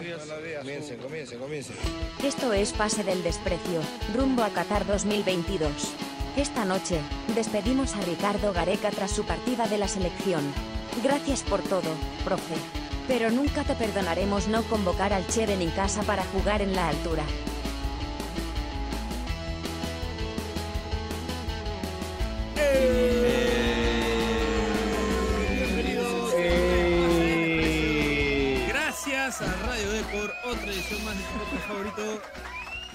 Comiencen, comiencen, comiencen. Esto es Pase del Desprecio, rumbo a Qatar 2022. Esta noche, despedimos a Ricardo Gareca tras su partida de la selección. Gracias por todo, profe. Pero nunca te perdonaremos no convocar al Cheven en casa para jugar en la altura. Radio por otra edición más de su podcast favorito.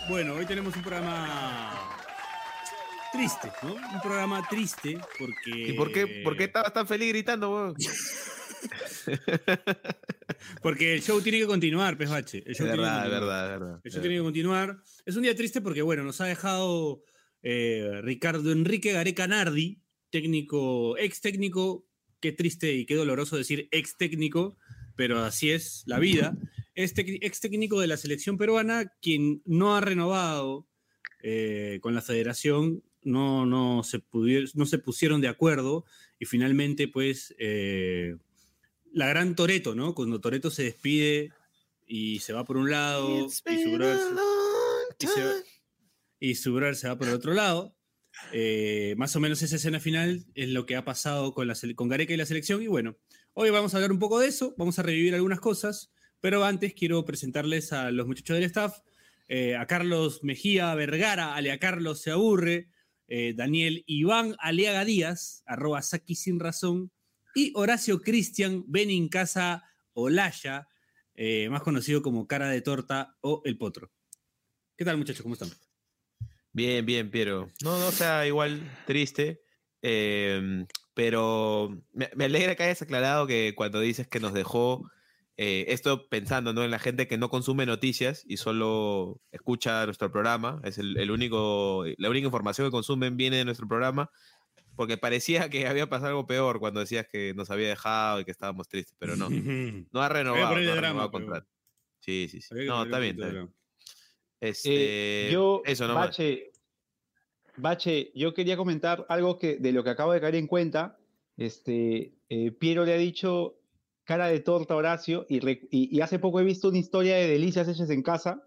Bueno, hoy tenemos un programa triste, ¿no? Un programa triste porque. ¿Y por qué, por qué estabas tan feliz gritando, weón? Porque el show tiene que continuar, Pesbache. El Es show tiene que verdad, es verdad, es verdad. El show tiene que continuar. Es un día triste porque, bueno, nos ha dejado eh, Ricardo Enrique Gareca Nardi, técnico, ex técnico. Qué triste y qué doloroso decir ex técnico, pero así es la vida. Este ex técnico de la selección peruana, quien no ha renovado eh, con la federación, no, no, se no se pusieron de acuerdo y finalmente, pues, eh, la gran Toreto, ¿no? Cuando Toreto se despide y se va por un lado y su brother se- y se- y su brother se va por el otro lado. Eh, más o menos esa escena final es lo que ha pasado con, la, con Gareca y la selección. Y bueno, hoy vamos a hablar un poco de eso, vamos a revivir algunas cosas, pero antes quiero presentarles a los muchachos del staff, eh, a Carlos Mejía Vergara, alea Carlos se aburre, eh, Daniel Iván Aliaga Díaz, arroba Saki sin razón, y Horacio Cristian Benin Casa Olaya, eh, más conocido como Cara de Torta o El Potro. ¿Qué tal muchachos? ¿Cómo están? Bien, bien, Piero. No, no, sea, igual triste. Pero me, me alegra que hayas aclarado que cuando dices que nos dejó, eh, esto pensando ¿no? en la gente que no consume noticias y solo escucha nuestro programa, es el, el único, la única información que consumen viene de nuestro programa, porque parecía que había pasado algo peor cuando decías que nos había dejado y que estábamos tristes, pero no. No ha renovado, no ha drama, renovado pero- contrato. Sí, sí, sí. No, está bien, está bien. Este, Eh, yo, eso nomás. Bache, Bache, yo quería comentar algo que de lo que acabo de caer en cuenta. Este, eh, Piero le ha dicho cara de torta a Horacio y, re- y- y hace poco he visto una historia de delicias hechas en casa.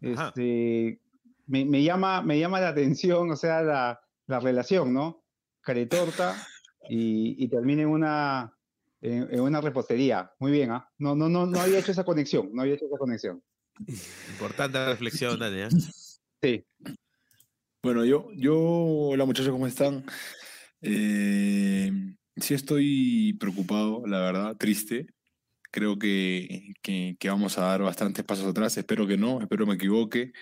Este, me, me llama, me llama la atención, o sea, la, la relación, ¿no? Cara de torta y, y termina en una, en, en una repostería. Muy bien, ¿ah? No, no, no, no había hecho esa conexión, no había hecho esa conexión. Importante reflexión, Dani. ¿eh? Sí. Bueno, yo, yo, hola muchachos, ¿cómo están? Eh, sí estoy preocupado, la verdad, triste. Creo que, que, vamos a dar bastantes pasos atrás. Espero que no, espero me equivoque.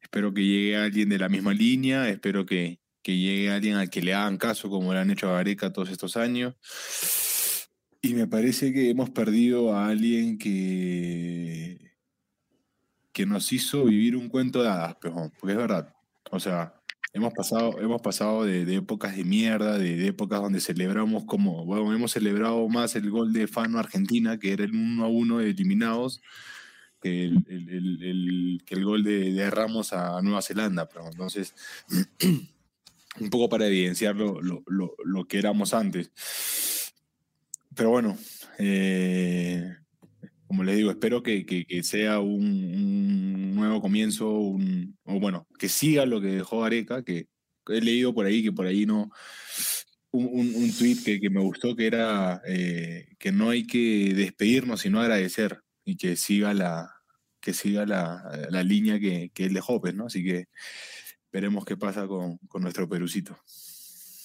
Espero que llegue alguien de la misma línea. Espero que, que llegue alguien al que le hagan caso, como le han hecho a Gareca todos estos años. Y me parece que hemos perdido a alguien que, que nos hizo vivir un cuento de hadas, pejón, porque es verdad. O sea, hemos pasado, hemos pasado de, épocas de mierda, de, épocas donde celebramos como, bueno, hemos celebrado más el gol de Fano Argentina, que era el 1 a 1 de eliminados, que el, gol de, Ramos a Nueva Zelanda. Pero entonces, un poco para evidenciar lo, lo- lo- lo que éramos antes. Pero bueno, eh, como les digo, espero que, que- sea un, nuevo comienzo, o bueno, que siga lo que dejó Areca, que he leído por ahí, que por ahí no, un, un, un tweet que, que me gustó, que era eh, que no hay que despedirnos, sino agradecer, y que siga la, que siga la, la línea que, que él dejó, pues, ¿no? Así que veremos qué pasa con, con nuestro Perucito.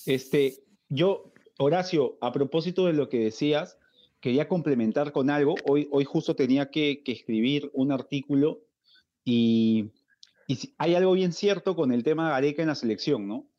Este, yo, Horacio, a propósito de lo que decías, quería complementar con algo. Hoy, hoy justo tenía que, que escribir un artículo y, y hay algo bien cierto con el tema de Gareca en la selección, ¿no?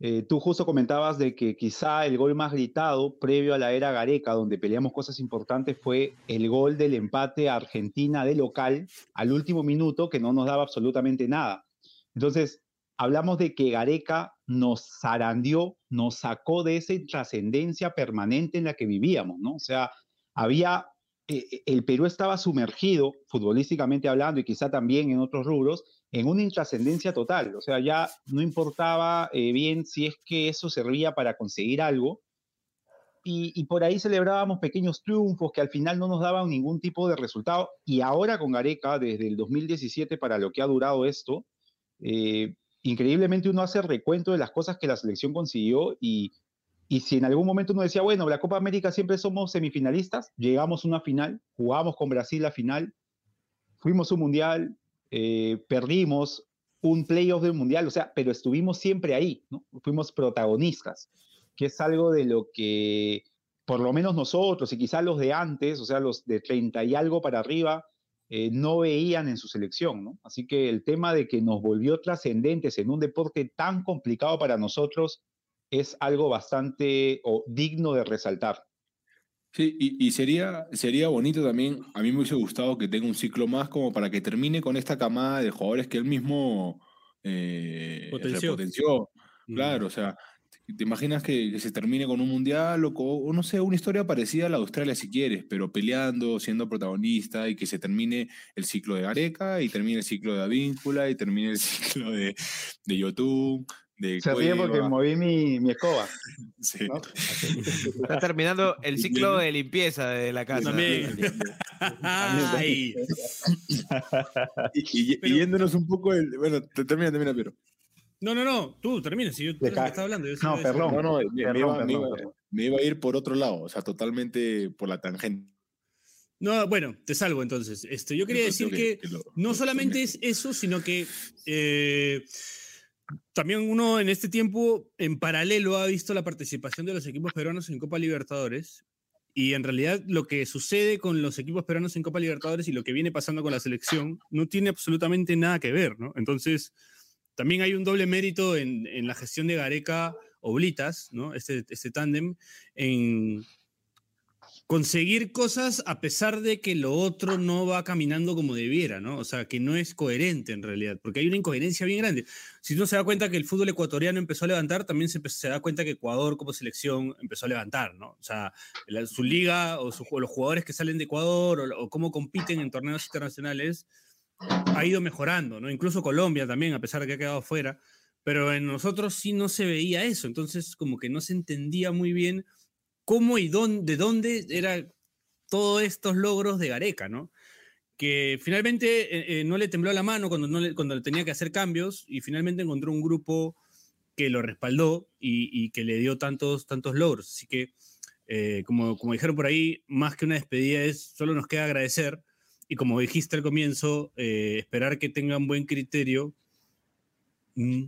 Eh, tú justo comentabas de que quizá el gol más gritado previo a la era Gareca, donde peleamos cosas importantes, fue el gol del empate a Argentina de local al último minuto, que no nos daba absolutamente nada. Entonces, hablamos de que Gareca nos zarandeó, nos sacó de esa trascendencia permanente en la que vivíamos, ¿no? O sea, había, eh, el Perú estaba sumergido, futbolísticamente hablando, y quizá también en otros rubros, en una intrascendencia total. O sea, ya no importaba eh, bien si es que eso servía para conseguir algo, y, por ahí celebrábamos pequeños triunfos que al final no nos daban ningún tipo de resultado. Y ahora con Gareca, desde el 2017 para lo que ha durado esto, eh, increíblemente uno hace recuento de las cosas que la selección consiguió y, y si en algún momento uno decía, bueno, la Copa América siempre somos semifinalistas, llegamos a una final, jugamos con Brasil la final, fuimos un mundial, eh, perdimos un playoff del mundial, o sea, pero estuvimos siempre ahí. Fuimos protagonistas, que es algo de lo que por lo menos nosotros y quizás los de antes, o sea, los de 30 y algo para arriba, eh, no veían en su selección, ¿no? Así que el tema de que nos volvió trascendentes en un deporte tan complicado para nosotros es algo bastante o digno de resaltar. Sí, y, y sería, sería bonito también, a mí me hubiese gustado que tenga un ciclo más como para que termine con esta camada de jugadores que él mismo eh, Potenció. repotenció. Mm. Claro, o sea, ¿te imaginas que, que se termine con un mundial o, o no sé, una historia parecida a la de Australia si quieres, pero peleando, siendo protagonista y que se termine el ciclo de Gareca y termine el ciclo de Avíncula y termine el ciclo de, de Yotun, de Se ríe porque moví mi, mi escoba. sí. ¿no? Está terminando el ciclo de limpieza de la casa. También. Ay, Y, y- y Pero- yéndonos un poco, el, bueno, te- termina, termina, pero. no, no, no, tú termina, si yo tú eres el que está hablando. yo No, perdón. No, no, me, me Perdón, iba, me iba- perdón. me iba a ir por otro lado, o sea, totalmente por la tangente. No, bueno, te salvo entonces. Este, yo quería decir que lo- no lo- solamente es eso, sino que eh, también uno en este tiempo, en paralelo, ha visto la participación de los equipos peruanos en Copa Libertadores. Y en realidad lo que sucede con los equipos peruanos en Copa Libertadores y lo que viene pasando con la selección no tiene absolutamente nada que ver, ¿no? Entonces, también hay un doble mérito en, en la gestión de Gareca Oblitas, ¿no? Este, este tándem, en conseguir cosas a pesar de que lo otro no va caminando como debiera, ¿no? O sea, que no es coherente en realidad, porque hay una incoherencia bien grande. Si uno se da cuenta que el fútbol ecuatoriano empezó a levantar, también se, se da cuenta que Ecuador como selección empezó a levantar, ¿no? O sea, su liga o los jugadores que salen de Ecuador o, o cómo compiten en torneos internacionales ha ido mejorando, ¿no? Incluso Colombia también, a pesar de que ha quedado fuera, pero en nosotros sí no se veía eso, entonces como que no se entendía muy bien cómo y de dónde eran todos estos logros de Gareca, ¿no? Que finalmente eh, eh, no le tembló la mano cuando, le- tenía que hacer cambios y finalmente encontró un grupo que lo respaldó y, que le dio tantos, tantos logros. Así que, eh, como, como dijeron por ahí, más que una despedida es, solo nos queda agradecer y como dijiste al comienzo, esperar que tengan buen criterio mm,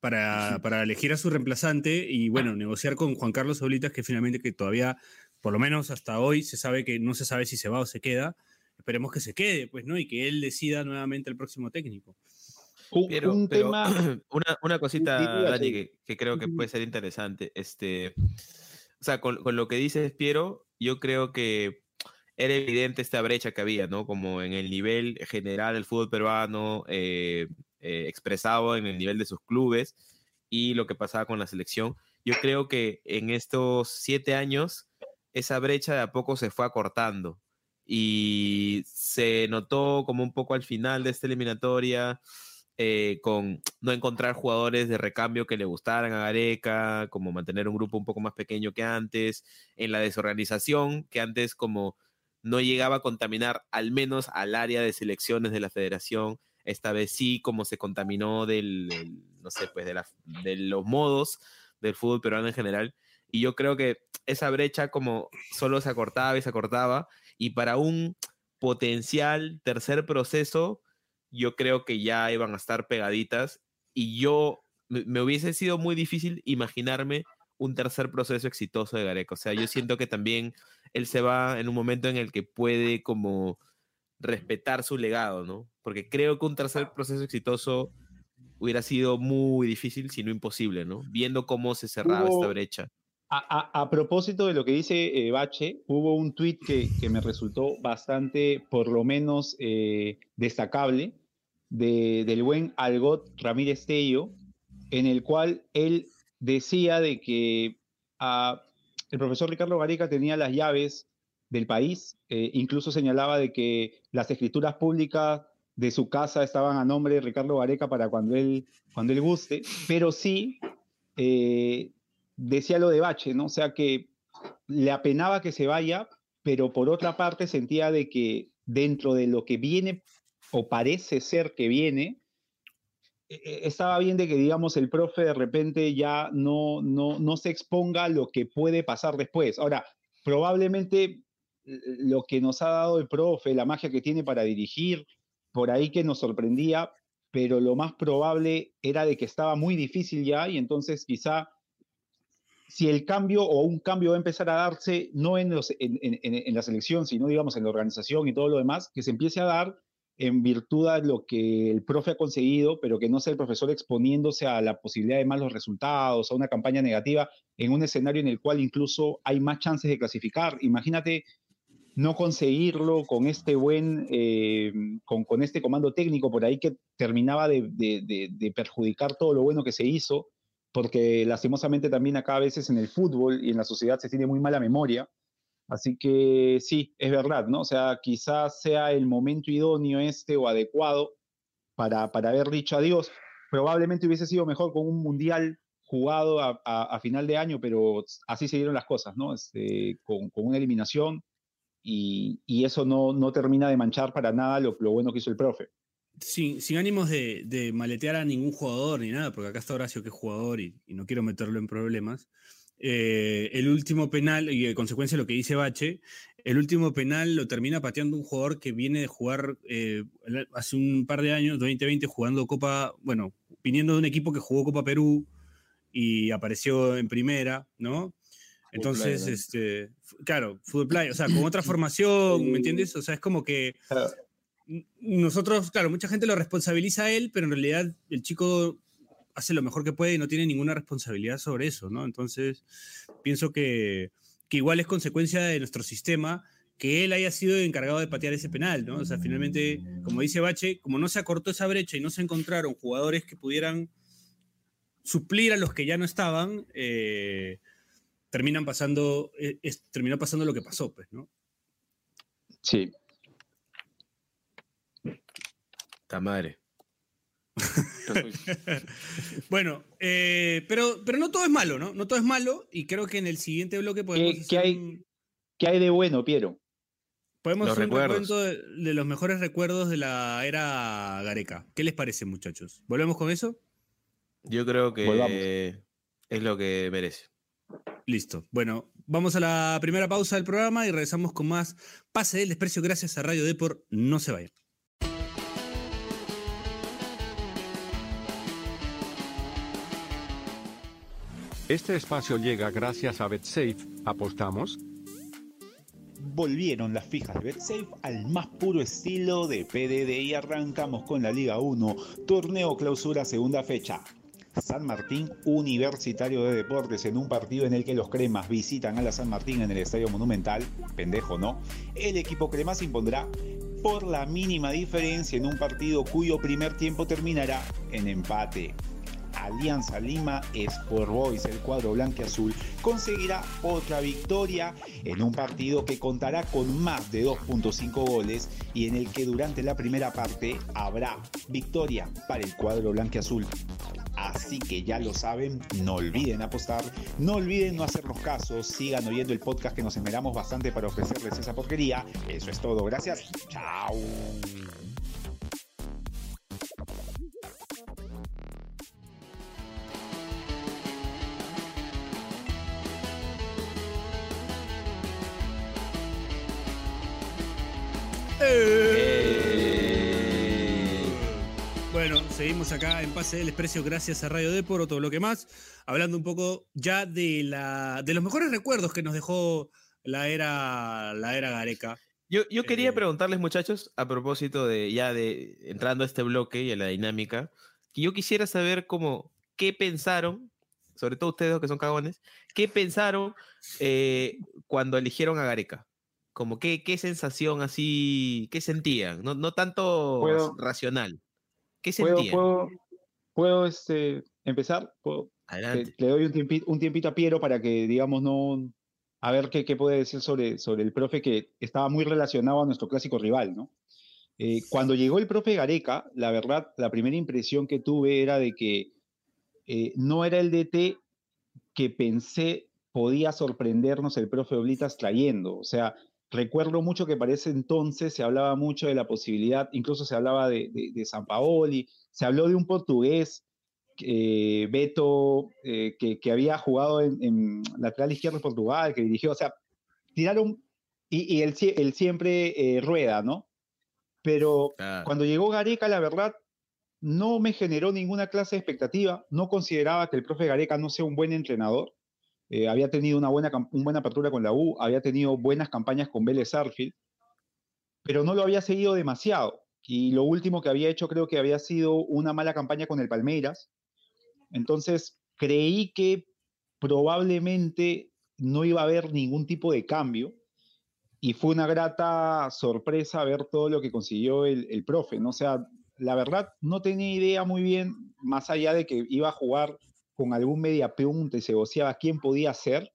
para, para elegir a su reemplazante y bueno, negociar con Juan Carlos Oblitas, que finalmente que todavía, por lo menos hasta hoy, se sabe que no se sabe si se va o se queda. Esperemos que se quede, pues, ¿no? Y que él decida nuevamente el próximo técnico. Un, Pero, un pero tema. una, una cosita, Dani, que, que creo que puede ser interesante. Este, o sea, con, con lo que dices, Piero, yo creo que era evidente esta brecha que había, ¿no? Como en el nivel general del fútbol peruano, eh, eh, expresado en el nivel de sus clubes y lo que pasaba con la selección. Yo creo que en estos siete años esa brecha de a poco se fue acortando y se notó como un poco al final de esta eliminatoria eh, con no encontrar jugadores de recambio que le gustaran a Gareca, como mantener un grupo un poco más pequeño que antes, en la desorganización que antes como no llegaba a contaminar al menos al área de selecciones de la federación, esta vez sí como se contaminó del, no sé, pues de, la, de los modos del fútbol peruano en general. Y yo creo que esa brecha como solo se acortaba y se acortaba. Y para un potencial tercer proceso, yo creo que ya iban a estar pegaditas. Y yo me, me hubiese sido muy difícil imaginarme un tercer proceso exitoso de Gareca. O sea, yo siento que también él se va en un momento en el que puede como respetar su legado, ¿no? Porque creo que un tercer proceso exitoso hubiera sido muy difícil, si no imposible, ¿no? Viendo cómo se cerraba Hubo- esta brecha. A, a- a propósito de lo que dice eh, Bache, hubo un tuit que, que me resultó bastante, por lo menos, eh, destacable, de- del buen Algot Ramírez Tello, en el cual él decía de que ah, el profesor Ricardo Gareca tenía las llaves del país, eh, incluso señalaba de que las escrituras públicas de su casa estaban a nombre de Ricardo Gareca para cuando él, cuando él guste, pero sí eh, decía lo de Bache, ¿no? O sea que le apenaba que se vaya, pero por otra parte sentía de que dentro de lo que viene o parece ser que viene, e, e, estaba bien de que, digamos, el profe de repente ya no, no, no se exponga a lo que puede pasar después. Ahora, probablemente lo que nos ha dado el profe, la magia que tiene para dirigir, por ahí que nos sorprendía, pero lo más probable era de que estaba muy difícil ya y entonces quizá si el cambio o un cambio va a empezar a darse no en, en, la selección, sino digamos en la organización y todo lo demás, que se empiece a dar en virtud de lo que el profe ha conseguido, pero que no sea el profesor exponiéndose a la posibilidad de malos resultados, a una campaña negativa, en un escenario en el cual incluso hay más chances de clasificar. Imagínate no conseguirlo con este buen, eh, con, con, este comando técnico por ahí que terminaba de, de, de, perjudicar todo lo bueno que se hizo, porque lastimosamente también acá a veces en el fútbol y en la sociedad se tiene muy mala memoria. Así que sí, es verdad, ¿no? O sea, quizás sea el momento idóneo este o adecuado para, para haber dicho adiós. Probablemente hubiese sido mejor con un mundial jugado a, a, final de año, pero así se dieron las cosas, ¿no? Este, con, con una eliminación y, eso no, no, termina de manchar para nada lo, lo bueno que hizo el profe. Sin, ánimos de, de, maletear a ningún jugador ni nada, porque acá está Horacio que es jugador y, no quiero meterlo en problemas. Eh, el último penal, y en consecuencia lo que dice Bache, el último penal lo termina pateando un jugador que viene de jugar eh, hace un par de años, 2020, jugando Copa, bueno, viniendo de un equipo que jugó Copa Perú y apareció en primera, ¿no? Entonces, este, claro, fútbol playa, o sea, con otra formación, ¿me entiendes? O sea, es como que nosotros, claro, mucha gente lo responsabiliza a él, pero en realidad el chico hace lo mejor que puede y no tiene ninguna responsabilidad sobre eso, ¿no? Entonces, pienso que, que igual es consecuencia de nuestro sistema que él haya sido encargado de patear ese penal, ¿no? O sea, finalmente, como dice Bache, como no se acortó esa brecha y no se encontraron jugadores que pudieran suplir a los que ya no estaban, eh, terminan pasando, eh, terminó pasando lo que pasó, pues, ¿no? Sí. Ta madre. bueno, eh, pero, pero no todo es malo, ¿no? No todo es malo y creo que en el siguiente bloque podemos... ¿Qué, hay, ¿qué hay de bueno, Piero? Podemos hacer un recuento de, los mejores recuerdos de la era Gareca. ¿Qué les parece, muchachos? ¿Volvemos con eso? Yo creo que es lo que merece. Listo. Bueno, vamos a la primera pausa del programa y regresamos con más Pase del Desprecio gracias a Radio Deport. No se vayan. Este espacio llega gracias a BetSafe. ¿Apostamos? Volvieron las fijas de BetSafe al más puro estilo de PDD y arrancamos con la Liga 1, torneo clausura segunda fecha. San Martín Universitario de Deportes en un partido en el que los cremas visitan a la San Martín en el Estadio Monumental, pendejo no, el equipo crema se impondrá por la mínima diferencia en un partido cuyo primer tiempo terminará en empate. Alianza Lima Sport Boys, el cuadro blanco azul, conseguirá otra victoria en un partido que contará con más de 2.5 goles y en el que durante la primera parte habrá victoria para el cuadro blanco azul. Así que ya lo saben, no olviden apostar, no olviden no hacernos casos, sigan oyendo el podcast que nos esmeramos bastante para ofrecerles esa porquería. Eso es todo, gracias. Chao. Bueno, seguimos acá en Pase del Desprecio gracias a Radio Depor, otro bloque más, hablando un poco ya de, la, de los mejores recuerdos que nos dejó la era, la era Gareca. Yo, yo quería eh, preguntarles, muchachos, a propósito de ya de entrando a este bloque y a la dinámica, que yo quisiera saber cómo, qué pensaron, sobre todo ustedes que son cagones, qué pensaron eh, cuando eligieron a Gareca. Como qué, qué sensación así, qué sentían, no, no tanto racional. ¿Qué sentían? ¿Puedo, puedo, este, empezar? Adelante. Le, doy un tiempito, un tiempito, a Piero para que, digamos, no... A ver qué, qué puede decir sobre, sobre el profe que estaba muy relacionado a nuestro clásico rival, ¿no? Eh, cuando llegó el profe Gareca, la verdad, la primera impresión que tuve era de que eh, no era el DT que pensé podía sorprendernos el profe Oblitas trayendo. O sea, recuerdo mucho que para ese entonces se hablaba mucho de la posibilidad, incluso se hablaba de, de, de San Paoli, se habló de un portugués, eh, Beto, eh, que, que, había jugado en, en, lateral izquierdo de Portugal, que dirigió, o sea, tiraron, y, y el, siempre eh, rueda, ¿no? Pero cuando llegó Gareca, la verdad, no me generó ninguna clase de expectativa, no consideraba que el profe Gareca no sea un buen entrenador, eh, había tenido una buena, una buena apertura con la U, había tenido buenas campañas con Vélez Arfield, pero no lo había seguido demasiado. Y lo último que había hecho creo que había sido una mala campaña con el Palmeiras. Entonces creí que probablemente no iba a haber ningún tipo de cambio y fue una grata sorpresa ver todo lo que consiguió el, profe. ¿no? O sea, la verdad no tenía idea muy bien, más allá de que iba a jugar con algún media punta y se goceaba quién podía ser.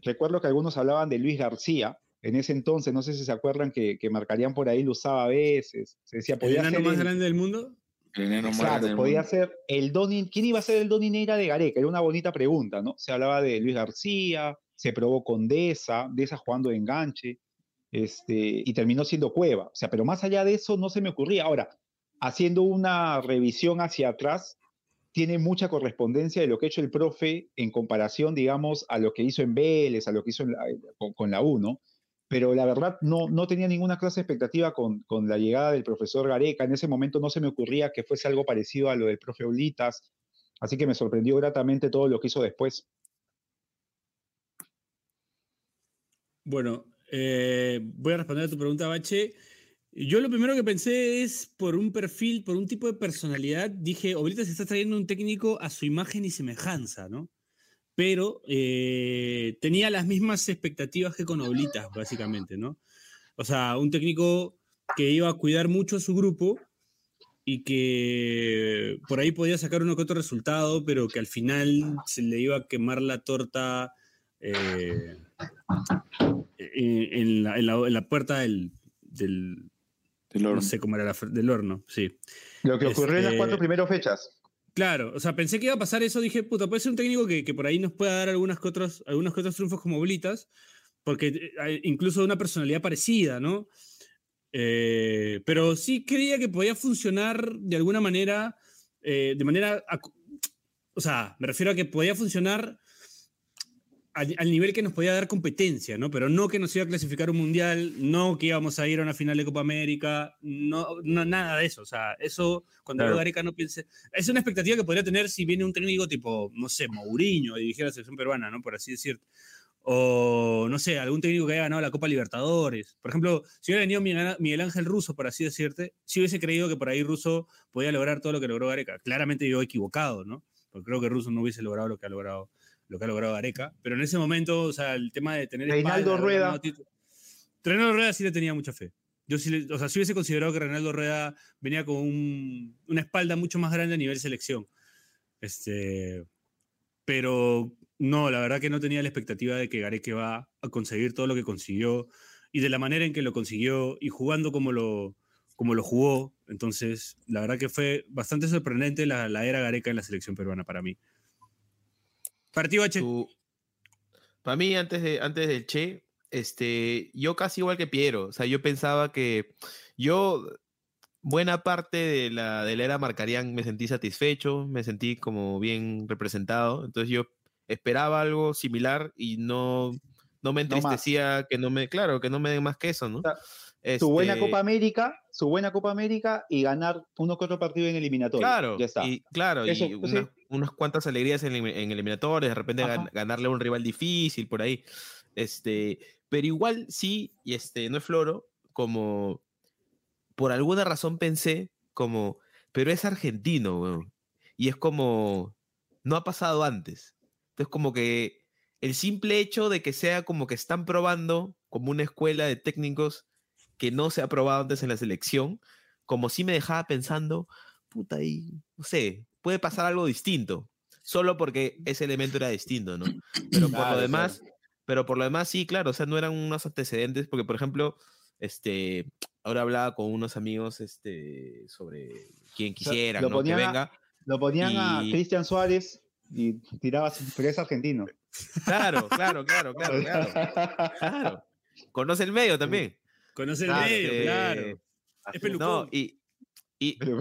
Recuerdo que algunos hablaban de Luis García, en ese entonces, no sé si se acuerdan que, que marcarían por ahí, lo usaba a veces. Se decía, ¿podía ¿El ser más el... grande del mundo? El Exacto, podía ser el Doni. ¿Quién iba a ser el Doni Neira de Gareca? Era una bonita pregunta, ¿no? Se hablaba de Luis García, se probó con Deza, Deza jugando de enganche, este, y terminó siendo Cueva. O sea, pero más allá de eso no se me ocurría. Ahora, haciendo una revisión hacia atrás, tiene mucha correspondencia de lo que ha hecho el profe en comparación, digamos, a lo que hizo en Vélez, a lo que hizo la, con, la U, ¿no? Pero la verdad no, no tenía ninguna clase de expectativa con, con, la llegada del profesor Gareca. En ese momento no se me ocurría que fuese algo parecido a lo del profe Ulitas, así que me sorprendió gratamente todo lo que hizo después. Bueno, eh, voy a responder a tu pregunta, Bache. Yo lo primero que pensé es por un perfil, por un tipo de personalidad. Dije, Oblitas está trayendo un técnico a su imagen y semejanza, ¿no? Pero eh, tenía las mismas expectativas que con Oblitas, básicamente, ¿no? O sea, un técnico que iba a cuidar mucho a su grupo y que por ahí podía sacar uno que otro resultado, pero que al final se le iba a quemar la torta eh, en, la, puerta del, del horno. No sé cómo era la, del horno, sí. Lo que ocurrió este, en las cuatro primeras fechas. Claro, o sea, pensé que iba a pasar eso, dije, puta, puede ser un técnico que, que por ahí nos pueda dar algunas que otros, algunos que otros triunfos como Blitas, porque hay incluso una personalidad parecida, ¿no? Eh, pero sí creía que podía funcionar de alguna manera, eh, de manera, o sea, me refiero a que podía funcionar al, al, nivel que nos podía dar competencia, ¿no? Pero no que nos iba a clasificar un mundial, no que íbamos a ir a una final de Copa América, no, no nada de eso. O sea, eso, cuando claro. Gareca no piense. Es una expectativa que podría tener si viene un técnico tipo, no sé, Mourinho a dirigir a la selección peruana, ¿no? Por así decir. O, no sé, algún técnico que haya ganado la Copa Libertadores. Por ejemplo, si hubiera venido Miguel Ángel Russo, por así decirte, si hubiese creído que por ahí Russo podía lograr todo lo que logró Gareca. Claramente yo he equivocado, ¿no? Porque creo que Russo no hubiese logrado lo que ha logrado lo que ha logrado Gareca, pero en ese momento, o sea, el tema de tener... Reinaldo Rueda. Reinaldo Rueda sí le tenía mucha fe. Yo sí, le, o sea, sí hubiese considerado que Reinaldo Rueda venía con un, una espalda mucho más grande a nivel selección. Este, pero no, la verdad que no tenía la expectativa de que Gareca va a conseguir todo lo que consiguió y de la manera en que lo consiguió y jugando como lo, como lo jugó. Entonces, la verdad que fue bastante sorprendente la, la era Gareca en la selección peruana para mí. Partido H. Tu... Para mí, antes, de, antes del Che, este, yo casi igual que Piero. O sea, yo pensaba que yo, buena parte de la, de la era Marcarían, me sentí satisfecho, me sentí como bien representado. Entonces yo esperaba algo similar y no, no me entristecía no que no me, claro, que no me den más que eso, ¿no? O sea, este... Su buena Copa América, su buena Copa América y ganar uno que otro partido en eliminatorio. Claro, ya está. Y, claro, Eso, y una, sí. unas cuantas alegrías en, en eliminatorios, de repente gan, ganarle a un rival difícil por ahí. Este, pero igual sí, y este, no es floro, como por alguna razón pensé como, pero es argentino, weón. Y es como, no ha pasado antes. Entonces como que el simple hecho de que sea como que están probando como una escuela de técnicos que no se ha probado antes en la selección, como si me dejaba pensando, puta, y no sé, puede pasar algo distinto, solo porque ese elemento era distinto, ¿no? Pero por claro, lo demás, claro. pero por lo demás sí, claro, o sea, no eran unos antecedentes, porque por ejemplo, este, ahora hablaba con unos amigos, este, sobre quién quisiera, lo ¿no? Que venga. A, lo ponían y... a Cristian Suárez y tirabas, pero es argentino. Claro, claro, claro, claro, claro. claro. Conoce el medio también. Conoce el Claro, medio, eh, claro. Es No, pelucón. y, y Pero-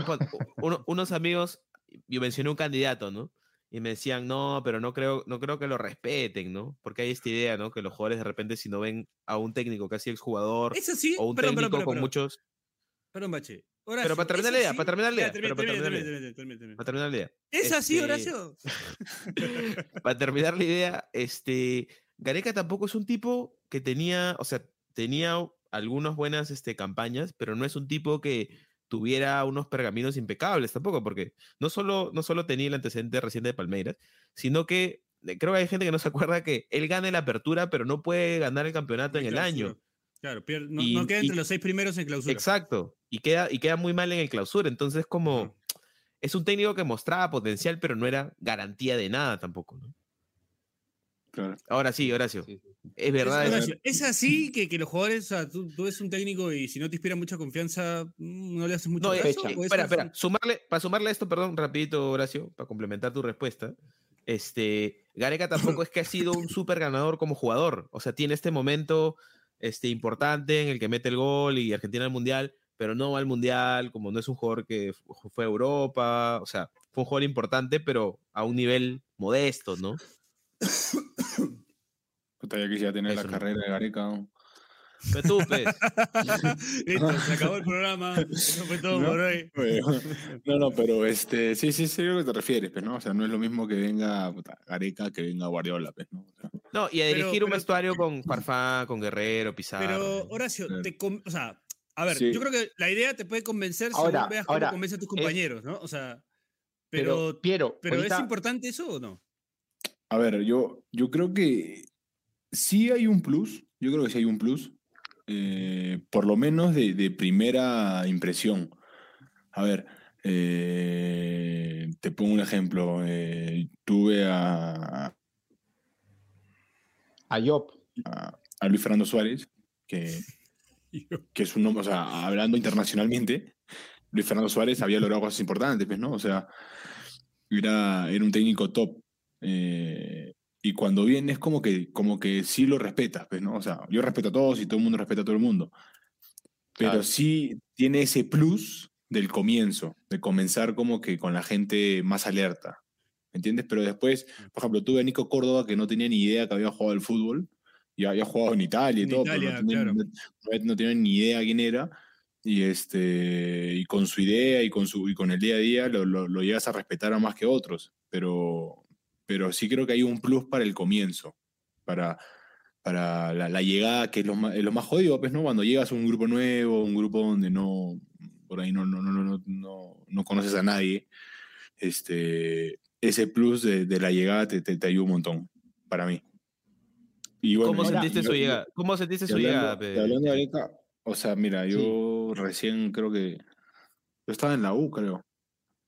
uno- unos amigos, yo mencioné un candidato, ¿no? Y me decían, no, pero no creo, no creo que lo respeten, ¿no? Porque hay esta idea, ¿no? Que los jugadores de repente si no ven a un técnico casi exjugador Es así. o un perdón, técnico perdón, perdón, con muchos... Perdón, Bache. Pero Horacio, para terminar ¿es la idea, así? para terminar la idea, pero para termina, terminar la termina. Para terminar la idea. ¿Es así, Este, Horacio? para terminar la idea, este, Gareca tampoco es un tipo que tenía, o sea, tenía algunas buenas este, campañas, pero no es un tipo que tuviera unos pergaminos impecables tampoco, porque no solo, no solo tenía el antecedente reciente de Palmeiras, sino que eh, creo que hay gente que no se acuerda que él gana la apertura, pero no puede ganar el campeonato en el año. Claro, no, Y- no queda entre y- los seis primeros en clausura. Exacto. Y queda, y queda muy mal en el clausura. Entonces, como es un técnico que mostraba potencial, pero no era garantía de nada tampoco. ¿no? Claro. Ahora sí, Horacio. Sí, sí. Es verdad. es- Horacio, es así que, que los jugadores, o sea, tú, tú ves un técnico y si no te inspira mucha confianza, mm, no le haces mucho No, caso. eh, fecha. ¿O eso espera, es- espera. Sumarle, para sumarle a esto, perdón, rapidito, Horacio, para complementar tu respuesta. Este, Gareca tampoco es que ha sido un súper ganador como jugador. O sea, tiene este momento este, importante en el que mete el gol y Argentina al Mundial, pero no va al Mundial, como no es un jugador que fu- fue a Europa. O sea, fue un jugador importante, pero a un nivel modesto, ¿no? Puta, ya quisiera tener Eso la no. carrera de Gareca. ¿no? Pero tú, pues, Listo, se acabó el programa. Eso fue todo ¿No? por hoy. Bueno, no, no, pero este, sí, sí, sé a lo que te refieres, pues, ¿no? O sea, no es lo mismo que venga puta, Gareca que venga Guardiola, pues, ¿no? O sea, no, y a Pero- dirigir un pero- vestuario con Farfán, con Guerrero, Pizarro. Pero, Horacio, Claro. te o sea, a ver, Sí. yo creo que la idea te puede convencer según Ahora, veas cómo ahora, convence a tus es- compañeros, ¿no? O sea, Pero, pero, Piero, pero ¿es ahorita- importante eso o no? A ver, yo, yo creo que sí hay un plus, yo creo que sí hay un plus, eh, por lo menos de, de primera impresión. A ver, eh, te pongo un ejemplo. eh, tuve a, a Job. a- a Luis Fernando Suárez, que, que es un nombre, o sea, hablando internacionalmente, Luis Fernando Suárez había logrado cosas importantes, pues, ¿no? O sea, era, era un técnico top. eh, y cuando viene es como que, como que sí lo respetas, pues, ¿no? O sea, yo respeto a todos y todo el mundo respeta a todo el mundo. Pero Claro. sí tiene ese plus del comienzo, de comenzar como que con la gente más alerta. ¿Me entiendes? Pero después, por ejemplo, tuve a Nico Córdoba que no tenía ni idea que había jugado al fútbol y había jugado en Italia y En todo, Italia, pero no tenía, claro. no- no tenía ni idea quién era. Y, este, y con su idea y con, su, y con el día a día lo, lo, lo llegas a respetar a más que otros. Pero, pero sí creo que hay un plus para el comienzo, para, para la, la llegada, que es lo más, es lo más jodido, pues, ¿no? Cuando llegas a un grupo nuevo, un grupo donde no, por ahí no, no, no, no, no, no, no conoces a nadie, este, ese plus de, de la llegada te, te, te ayuda un montón, para mí. Y bueno, ¿Cómo sentiste su llegada? ¿Cómo sentiste su hablando, llegada? hablando de Areca, o sea, mira, yo recién creo que. Yo estaba en la U, creo.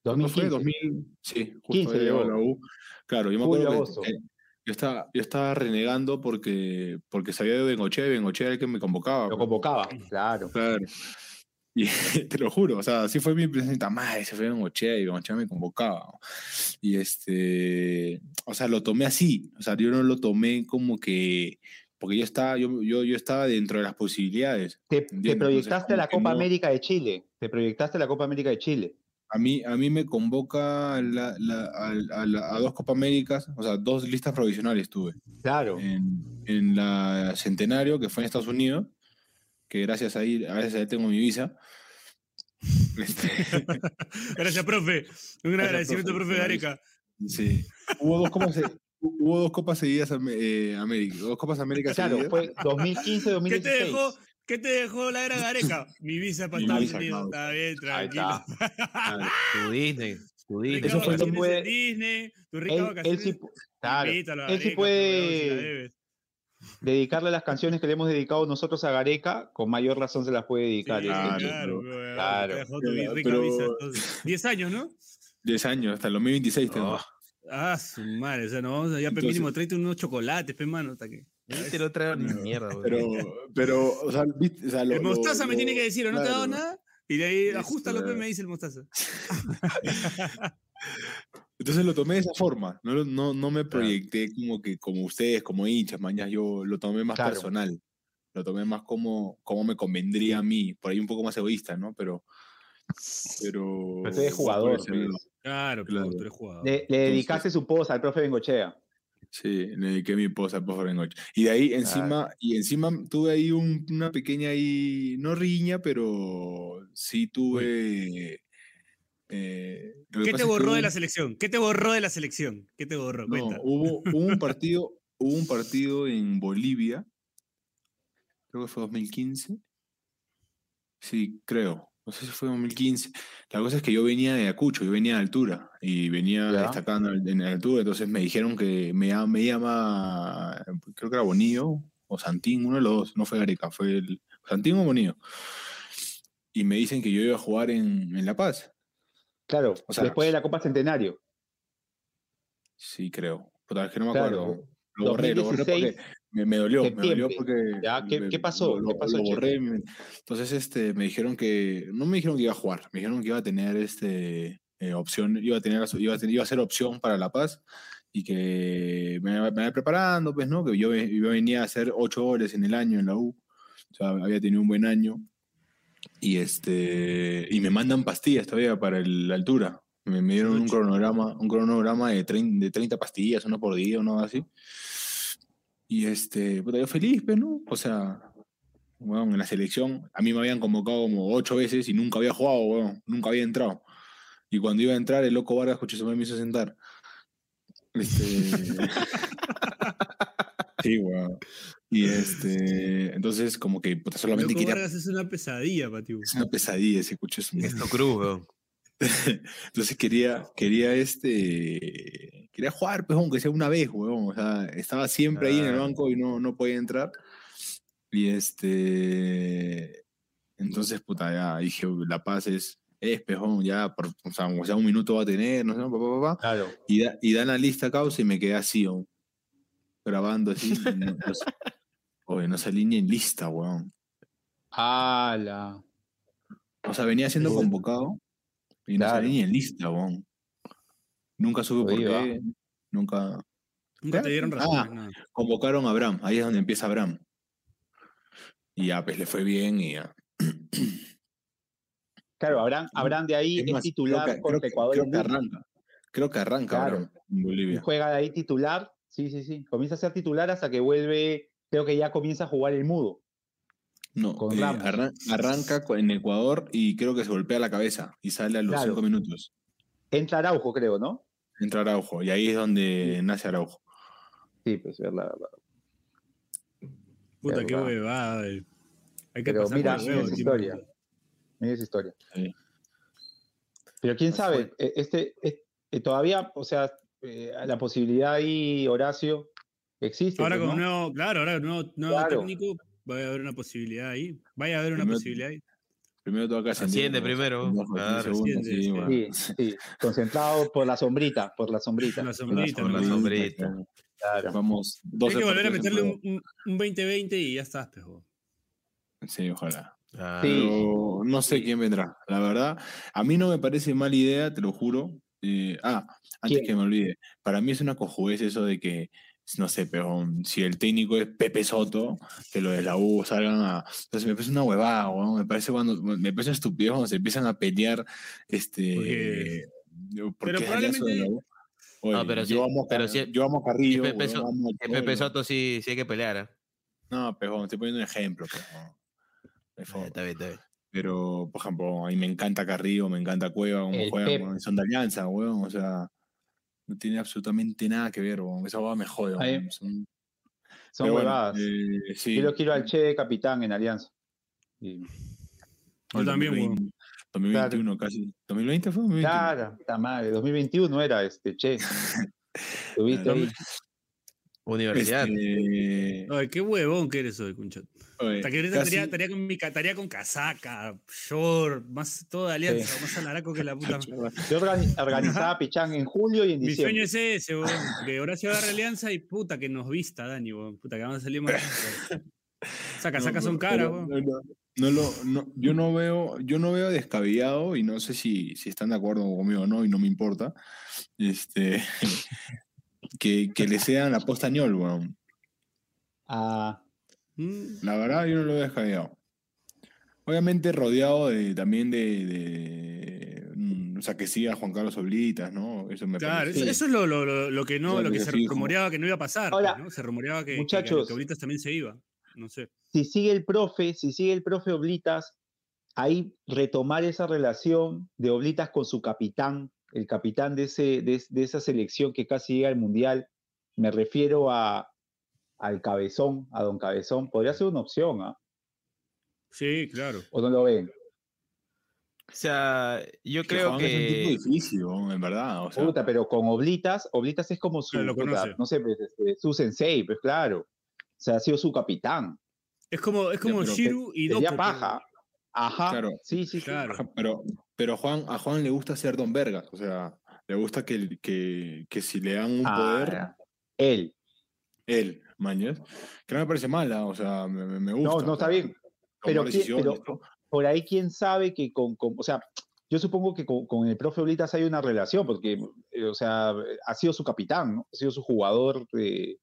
¿Cuándo fue? 2015. 2000. Sí, justo 15 había llegado a llegó. la U. Claro, yo me Julio, acuerdo agosto. que. que yo estaba, yo estaba renegando porque, porque sabía de Bengochea y Bengochea era el que me convocaba. Lo pues. convocaba, claro. Claro. Y te lo juro, o sea, así fue mi impresión. Madre, se fue Bengochea y Bengochea me convocaba. Y este, o sea, lo tomé así. O sea, yo no lo tomé como que, porque yo estaba, yo, yo, yo estaba dentro de las posibilidades. Te, te proyectaste entonces, a la Copa no- América de Chile. Te proyectaste a la Copa América de Chile. A mí, a mí me convoca la- la- a, a a dos Copa Américas, o sea, dos listas provisionales tuve. Claro. En, en la Centenario, que fue en Estados Unidos, que gracias a ahí, gracias a él tengo mi visa. Este, Gracias, profe. Un gran agradecimiento, profe, profe Gareca. Sí. Hubo dos copas, se- hubo dos copas seguidas Am- eh, América, dos copas Américas Claro, seguidas. fue 2015, ¿Qué 2016. te dejó? ¿Qué te dejó la era Gareca? Mi visa para Estados Unidos. Está bien, Ahí tranquilo. Tu Disney. Tu Disney. Ricardo, Eso fue Disney, tu rica Él, él sí, claro, él puede dedicarle las canciones que le hemos dedicado nosotros a Gareca, con mayor razón se las puede dedicar. Sí, claro, claro, dejó tu Pero- rica pero- visa. entonces. 10 años, ¿no? 10 años, hasta el 2026 tengo. Oh, Ah, su madre. O sea, no vamos a ya Entonces- mínimo tráete unos chocolates, pe, mano. hasta que- te lo traigo ni mierda. Pero, pero, o sea, viste, o sea, lo- El mostaza lo- me lo- tiene que decir, ¿o no te ha dado nada? Y de ahí, Eso, ajustalo, pe, eh. me dice el mostaza. Entonces lo tomé de esa forma, no, lo- no, no me proyecté como que como ustedes, como hinchas, mañas, yo lo tomé más Claro. personal, lo tomé más como, como me convendría a mí, por ahí un poco más egoísta, ¿no? Pero, pero... Pero tú eres jugador, pues. Claro, Claro. claro. tú eres jugador. Le, le dedicaste su post al profe Bengochea. Sí, le dediqué mi posa al profe Bengoche. Y de ahí encima, y encima tuve ahí un- una pequeña ahí, no riña, pero sí tuve... eh, ¿Qué te borró de la selección? ¿Qué te borró de la selección? ¿Qué te borró? No, hubo un partido, hubo un partido en Bolivia, creo que fue 2015. Sí, creo. No sé si fue 2015. La cosa es que yo venía de Acucho, yo venía de altura y venía Ya. destacando en altura, entonces me dijeron que me, me llama, creo que era Bonillo o Santín, uno de los dos, no fue Gareca, fue el Santín o Bonillo. Y me dicen que yo iba a jugar en, en La Paz. Claro, O sea, después de la Copa Centenario. Sí, creo. Es que no me Claro, acuerdo. Lo borré, lo borré 2016, porque me, me dolió, me dolió septiembre. porque... Ya, ¿qué- me- qué pasó? Lo, ¿Qué pasó, lo borré. Entonces, este, me dijeron que... No me dijeron que iba a jugar, me dijeron que iba a tener este, eh, opción, iba a, tener, iba, a tener- iba a ser opción para La Paz y que me, me vaya preparando, pues, ¿no? Que yo, yo venía a hacer ocho goles en el año en la U, o sea, había tenido un buen año y, este, y me mandan pastillas todavía para el- la altura. Me, me dieron un cronograma, un cronograma de 30, de 30 pastillas, uno por día, uno así. Y este, puta, yo feliz, pues, ¿no? O sea, weón, en la selección, a mí me habían convocado como ocho veces y nunca había jugado, weón, nunca había entrado. Y cuando iba a entrar, el loco Vargas Coche me hizo sentar. Este... sí, weón. Y este, entonces, como que puta, solamente Loco quería. Vargas es una pesadilla, Patiu. Es una pesadilla ese coche. Es un- Esto cruz, weón. Entonces quería, quería este, quería jugar, pues, aunque sea una vez, weón. O sea, estaba siempre ahí en el Claro. banco y no, no podía entrar. Y este, entonces, puta, ya dije, La Paz es, es, pejón, ya, por, o sea, aunque sea un minuto va a tener, no sé, pa, pa, pa, pa. Claro. Y, da- y dan la lista causa y me quedé así, weón, grabando así. no, no oye, no salí ni en lista, weón. ¡Hala! O sea, venía siendo convocado y no Claro. salí ni en lista, weón. Nunca supe por qué, nunca... Nunca te dieron Ah, razón. Convocaron a Abraham, ahí es donde empieza Abraham. Y ya, pues le fue bien y ya. Claro, Abraham, Abraham de ahí Es titular creo que, contra creo Ecuador. creo en que arranca. Creo que arranca Claro. Abraham en Bolivia. Juega de ahí titular. Sí, sí, sí. Comienza a ser titular hasta que vuelve. Creo que ya comienza a jugar el mudo. No, con eh, arran- arranca en Ecuador y creo que se golpea la cabeza y sale a los Claro. cinco minutos. Entra Araujo, creo, ¿no? Entra Araujo y ahí es donde nace Araujo. Sí, pues verdad, verdad. Puta, qué verdad. huevada. eh. Hay que Pero pasar mira, mira esa historia. Mira esa historia. Sí. Pero quién sabe, eh, este, eh, todavía, o sea, eh, la posibilidad ahí, Horacio, existe. Ahora con un ¿no? nuevo, claro, ahora con un nuevo, nuevo Claro. técnico va a haber una posibilidad ahí. Vaya a haber una Primero- posibilidad ahí. Primero tengo que Asciende primero, sí, sí. bueno. Sí, sí, concentrado por la sombrita, por la sombrita. La sombrita, por la sombrita. Claro. Vamos, Hay 12 que volver a meterle un, un, un 20-20 y ya estás, pejo. Sí, ojalá. Ah, Sí. No sé quién vendrá. La verdad, a mí no me parece mala idea, te lo juro. Eh, ah, antes ¿Quién? que me olvide, para mí es una cojudez eso de que, no sé, pero si el técnico es Pepe Soto, que lo de la U salgan a. Entonces me parece una huevada, weón. Me parece cuando. Me parece estupidez cuando se empiezan a pelear. Este. Porque- porque pero la U. Oye, No, pero yo, si- amo, pero si- yo amo Carrillo. Pepe, So- amo Pepe. Soto sí, sí hay que pelear. ¿ah? No, pero estoy poniendo un ejemplo. Pero, por Eh. Está bien, está bien. Pero, por ejemplo, a mí me encanta Carrillo, me encanta Cueva, como juegan, son de alianza, weón. O sea, no tiene absolutamente nada que ver, weón. Esa hueá me jode, weón. Son, Son bueno, huevadas. eh, sí. Yo lo quiero al Che de capitán en Alianza. Y- Yo también, 2020, 2021 casi. ¿2020 fue? 2021. Claro, está madre. 2021 era este Che. Tuviste ahí. Universidad. Este, Ay, qué huevón que eres hoy, Cunchat. Oye, Hasta que ahorita casi- estaría, estaría con mi estaría con casaca, short, más toda alianza, más alaraco que la puta. Yo organi- organizaba Pichán en julio y en Mi sueño diciembre. es ese, weón. Que Horacio agarre alianza y puta que nos vista, Dani, weón. Puta que vamos a salir más. Saca, no, saca son caras, weón. no, no, no lo, no, yo no veo, yo no veo descabellado y no sé si, si están de acuerdo conmigo o no, y no me importa. Este que, que le sean la posta a Ñol, weón. Ah, La verdad, yo no lo veo descabellado. Obviamente rodeado de, también de, de, mm, O sea, que siga Juan Carlos Oblitas, ¿no? Eso me Claro, parece. eso, eso es lo, lo- lo- lo que no, Claro, lo que se rumoreaba que no iba a pasar. Ahora, pues, ¿no? Se rumoreaba que, muchachos. que, Oblitas también se iba. No sé. si sigue el profe, si sigue el profe Oblitas, ahí retomar esa relación de Oblitas con su capitán, el capitán de, ese, de, es- de esa selección que casi llega al Mundial, me refiero a, al Cabezón, a Don Cabezón, podría ser una opción, ¿ah? Sí, claro. ¿O no lo ven? O sea, yo Que creo Juan es un tipo que. difícil, en verdad. O sea, Puta, pero con Oblitas, Oblitas es como su, lo puta, no sé, pues, este, su sensei, pues claro. O sea, ha sido su capitán. Es como, es como pero Shiru y Sería Dopo. paja. Ajá. Claro. Sí, sí, sí. Claro. Pero, pero Juan, a Juan le gusta ser Don Vergas, o sea, le gusta que, que, que si le dan un Ah, poder, él. él, mañas, que no me parece mala, o sea, me, me- gusta. No, no está bien. Pero, tomar ¿qué- decisiones, pero ¿no? por ahí quién sabe que con, con- o sea, yo supongo que con, con el profe Oblitas hay una relación, porque, eh, o sea, ha sido su capitán, ¿no? Ha sido su jugador. eh,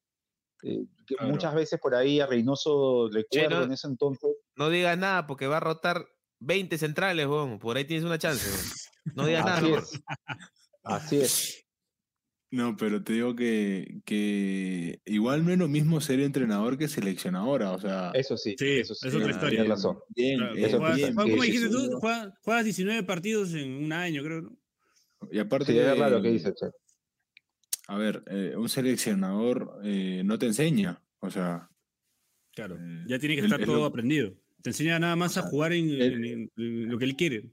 eh, que Claro. Muchas veces por ahí a Reynoso recuerdo no- en ese entonces. No digas nada porque va a rotar 20 centrales, weón. Por ahí tienes una chance. No digas nada, Así es. Así es. No, pero te digo que, que igual no es lo mismo ser entrenador que seleccionadora, o sea, Eso sí. Sí, eso sí. es otra tienes historia. razón. bien, Claro, bien, eso juegas- bien, juegas- que ¿Cómo dijiste tú? Juegas, juegas 19 partidos en un año, creo. ¿no? Y aparte, Sí, es lo que eh, dice. Che. a ver, eh, un seleccionador eh, no te enseña, o sea, Claro. Eh, Ya tiene que estar el todo lo- aprendido. Te enseña nada más a jugar en, el- en- en lo que él quiere.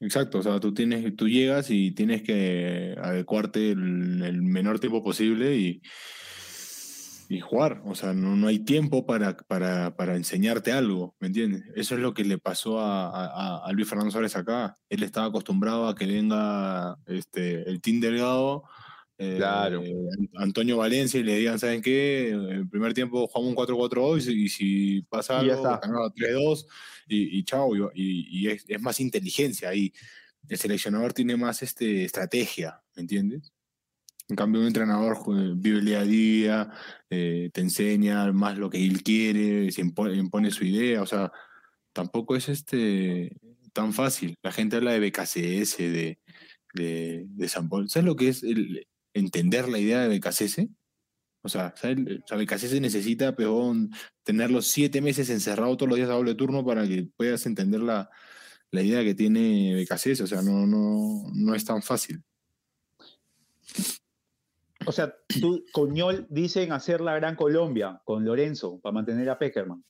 Exacto, o sea, tú tienes, tú llegas y tienes que adecuarte el, el menor tiempo posible y, y jugar. O sea, no, no hay tiempo para, para, para enseñarte algo, ¿me entiendes? Eso es lo que le pasó a, a- a Luis Fernando Suárez acá. Él estaba acostumbrado a que venga este, el Team Delgado, eh, Claro. Antonio Valencia y le digan, ¿saben qué? El primer tiempo jugamos un 4-4 y, y si pasa algo, está. ganamos 3-2 y, chao, y, es, más inteligencia ahí. El seleccionador tiene más este, estrategia, ¿me entiendes? En cambio, un entrenador jue- vive el día a día, eh, te enseña más lo que él quiere, se impone, su idea, o sea, tampoco es este tan fácil. La gente habla de BKCS, de, de, de San Paul. ¿Sabes lo que es entender la idea de BKCS? O sea, sea, BKCS necesita, peón, tenerlos siete meses encerrado todos los días a doble turno para que puedas entender la, la idea que tiene BKCS. O sea, no, no, no es tan fácil. O sea, tú, con Ñol dicen hacer la Gran Colombia con Lorenzo para mantener a Peckerman.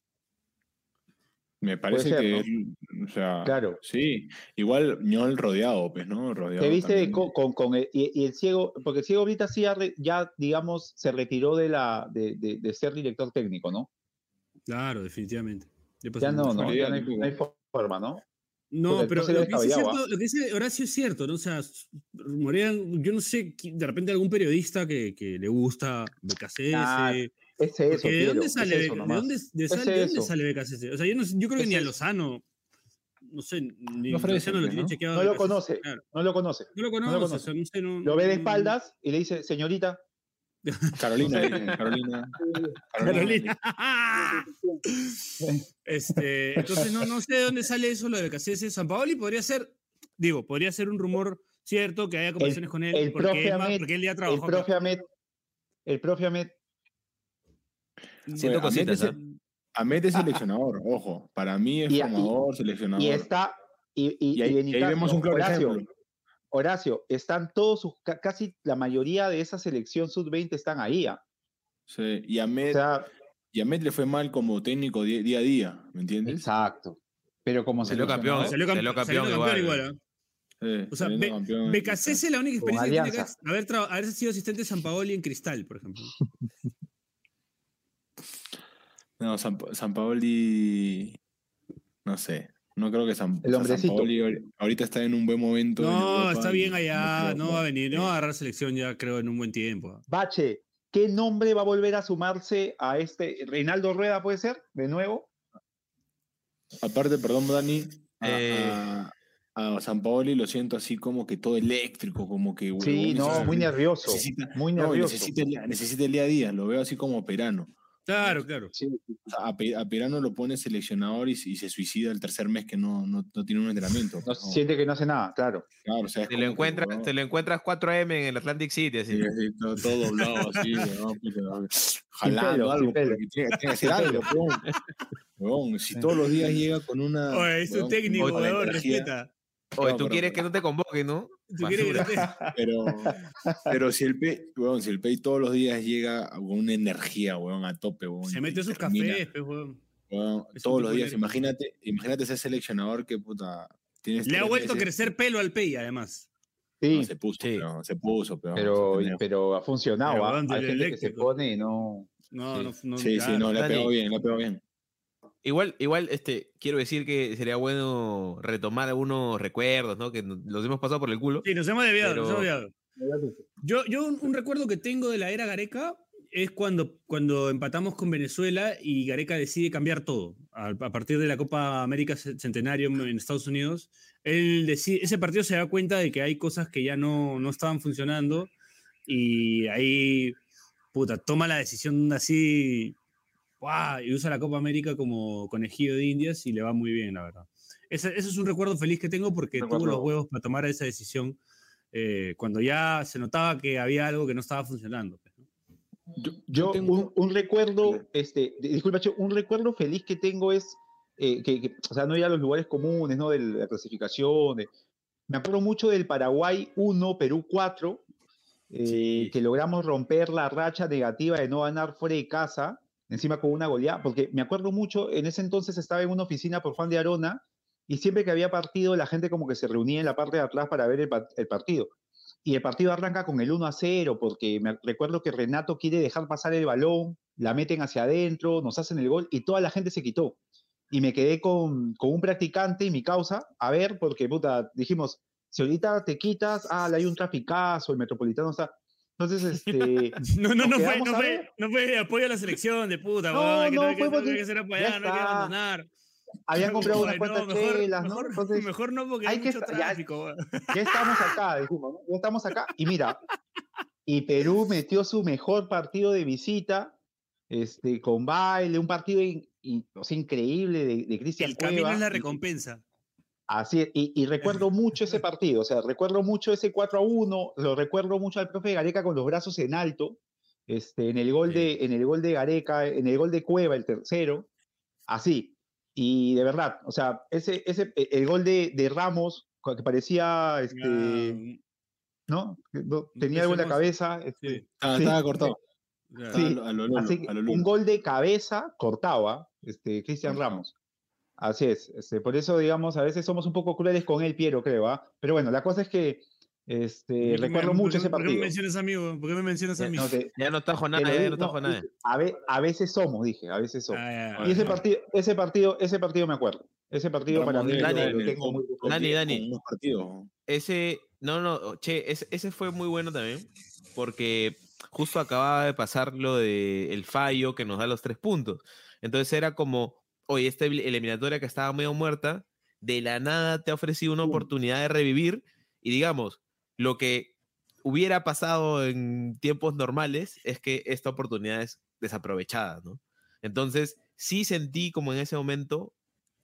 Me parece ser, que, ¿no? es- o sea, Claro. sí, igual Ñol rodeado, pues, ¿no? Rodeado ¿Te viste con, con el, y, y el ciego? Porque el ciego ahorita sí ya, digamos, se retiró de, la, de, de- de ser director técnico, ¿no? Claro, definitivamente. Ya no. ¿no? Ya no hay, no hay forma, ¿no? No, pero lo que, dice descabellado, cierto- lo que dice Horacio es cierto, ¿no? O sea, rumorean, yo no sé, de repente algún periodista que, que le gusta BKCS. Ah, Es eso, porque ¿De dónde es sale, eso ¿de dónde, de Es sal- de dónde sale? O sea, yo, no, yo creo que Es ni a. Lozano, no sé, ni ofrecen, Lozano lo tiene ¿no? chequeado. No lo conoce, claro. no lo conoce. No lo lo conoce, o conoce. sea, no sé, no- Lo ve de no- espaldas y le dice, señorita, Carolina, dice, Carolina. Carolina. este, entonces no, no sé de dónde sale eso lo de BKCS. San Paoli podría ser, digo, podría ser un rumor cierto que haya conversaciones con él el porque, profe es Ahmed- porque él ya el trabajó. acá. profe Ahmed, el profe Ahmed, Siento Ahmed cositas, es- ¿ah? Ahmed es seleccionador, ojo. Para mí es Y- y- formador, seleccionador. y está, y, y, Y ahí, y y vemos un claro Horacio, ejemplo. Horacio, están todos sus, ca- casi la mayoría de esa selección sub-20 están ahí. ah. Sí, y, O sea, y Ahmed le fue mal como técnico día a día, ¿me entiendes? exacto. Pero como Salió seleccionador, campeón, campe- Salió campeón campeón igual. igual. ¿ah? Sí, O sea, Be- campeón la única experiencia que tiene es haber, haber sido asistente de San Paoli en Cristal, por ejemplo. No, San, San Paoli, no sé. No creo que San, El o sea, San hombrecito. Paoli ahori- ahorita está en un buen momento. en No, Europa está y bien allá, no va a venir, no va a agarrar selección ya creo en un buen tiempo. Bache, ¿qué nombre va a volver a sumarse a este? ¿Reinaldo Rueda puede ser? ¿De nuevo? Aparte, perdón, Dani, a, Eh. a- a San Paoli lo siento así como que todo eléctrico, como que... Sí, no, muy nervioso. necesita- muy no, nervioso. necesita, el, necesita el día a día, lo veo así como Perano. Claro, claro. Sí, a, a Perano lo pone seleccionador y, se- y se suicida el tercer mes que no, no, no tiene un entrenamiento. no siente que no hace nada, claro. Claro, o sea, Te lo, que, encuentras, te lo encuentras 4M en el Atlantic City, así. sí, así, todo, todo doblado así, jalando algo, porque tiene, tiene que hacer algo. Huevón, si todos los días llega con una... Oye, es un técnico, weón, respeta. Oye, No, tú pero- quieres que no te convoquen, ¿no? Tú Pero, pero si el Pei, huevón, si el Pei todos los días llega con una energía, huevón, a tope, huevón. Se mete sus termina, cafés, weón. todos los días, imagínate, imagínate ese seleccionador que puta. Tienes Le ha vuelto a crecer pelo al Pei, además. Sí, no, se puso, Sí. pero, se puso, pero. pero, pero ha funcionado. Pero, ¿ah? weón, Hay gente que se pone y no. No, no, no. sí, sí, claro. no, le ha pegado bien, le ha pegado bien. Igual, igual, este, quiero decir que sería bueno retomar algunos recuerdos, ¿no? Que los hemos pasado por el culo. Sí, nos hemos desviado, nos hemos desviado. Yo, yo un, un recuerdo que tengo de la era Gareca es cuando, cuando empatamos con Venezuela y Gareca decide cambiar todo. A, a partir de la Copa América Ce- Centenario en en Estados Unidos, él decide, ese partido se da cuenta de que hay cosas que ya no, no estaban funcionando y ahí, puta, toma la decisión así ¡guau! y usa la Copa América como conejillo de indias y le va muy bien, la verdad. Ese, ese es un recuerdo feliz que tengo porque tuvo los huevos para tomar esa decisión eh, cuando ya se notaba que había algo que no estaba funcionando. pues. Yo, Yo, tengo- un, un recuerdo, este, di- disculpa, un recuerdo feliz que tengo es eh, que, que, o sea, no ir a los lugares comunes, ¿no? De la clasificación. de- me acuerdo mucho del Paraguay 1, Perú 4, eh, Sí. que logramos romper la racha negativa de no ganar fuera de casa, encima con una goleada, porque me acuerdo mucho, en ese entonces estaba en una oficina por Juan de Arona, y siempre que había partido, la gente como que se reunía en la parte de atrás para ver el, pa- el partido. Y el partido arranca con el 1 a 0, porque me recuerdo que Renato quiere dejar pasar el balón, la meten hacia adentro, nos hacen el gol y toda la gente se quitó. Y me quedé con, con un practicante y mi causa, a ver, porque puta, dijimos, si ahorita te quitas, ah, hay un traficazo, el metropolitano está. Entonces, este. No, no, no fue, no, fue, no fue apoyo a la selección de puta, No, que no, no, que, fue no hay porque que ser ya apoyado, no hay que abandonar. habían comprado Ay, una cuenta no, mejor, chelas, ¿no? mejor, Entonces, mejor no porque hay hay que mucho ya- tráfico. ya estamos acá, dijimos, ¿no? Ya estamos acá. Y mira, y Perú metió su mejor partido de visita, este, con baile, un partido in- in- o sea, increíble de, de Cristian El camino Cueva, es la y- recompensa. Así es, y, y recuerdo mucho ese partido, o sea, recuerdo mucho ese 4 a 1, lo recuerdo mucho al profe Gareca con los brazos en alto, este, en, el gol de, en el gol de Gareca, en el gol de Cueva, el tercero, así. Y de verdad, o sea, ese, ese, e- el gol de, de Ramos, que parecía, este, ¿no? Tenía algo en la cabeza. este, sí, Ah, sí. estaba cortado. Sí, a lo- a lo Lolo, Así que a lo Lolo. un gol de cabeza cortaba, este, Cristian. Ramos. Así es, este, por eso, digamos, a veces somos un poco crueles con él, Piero, creo, ¿ah? Pero bueno, la cosa es que este, ¿Por qué recuerdo me- mucho ese qué- ¿Por qué partido. me mencionas a mí? ¿Por qué me mencionas a mí? no, te- Ya no tajo nada, ya no tajo no, nada. a, ve- a veces somos, dije, a veces somos. Ah, ya, y ese partido, ese partido, ese partido me acuerdo. Ese partido para Ramos mí lo, Dani, lo tengo muy Dani, Dani. con unos partidos. Ese, no, no, che, ese, ese fue muy bueno también, porque justo acababa de pasar lo de el fallo que nos da los tres puntos. Entonces era como, oye, esta el- eliminatoria que estaba medio muerta, de la nada te ha ofrecido una oportunidad de revivir y digamos, lo que hubiera pasado en tiempos normales es que esta oportunidad es desaprovechada, ¿no? Entonces, sí sentí como en ese momento,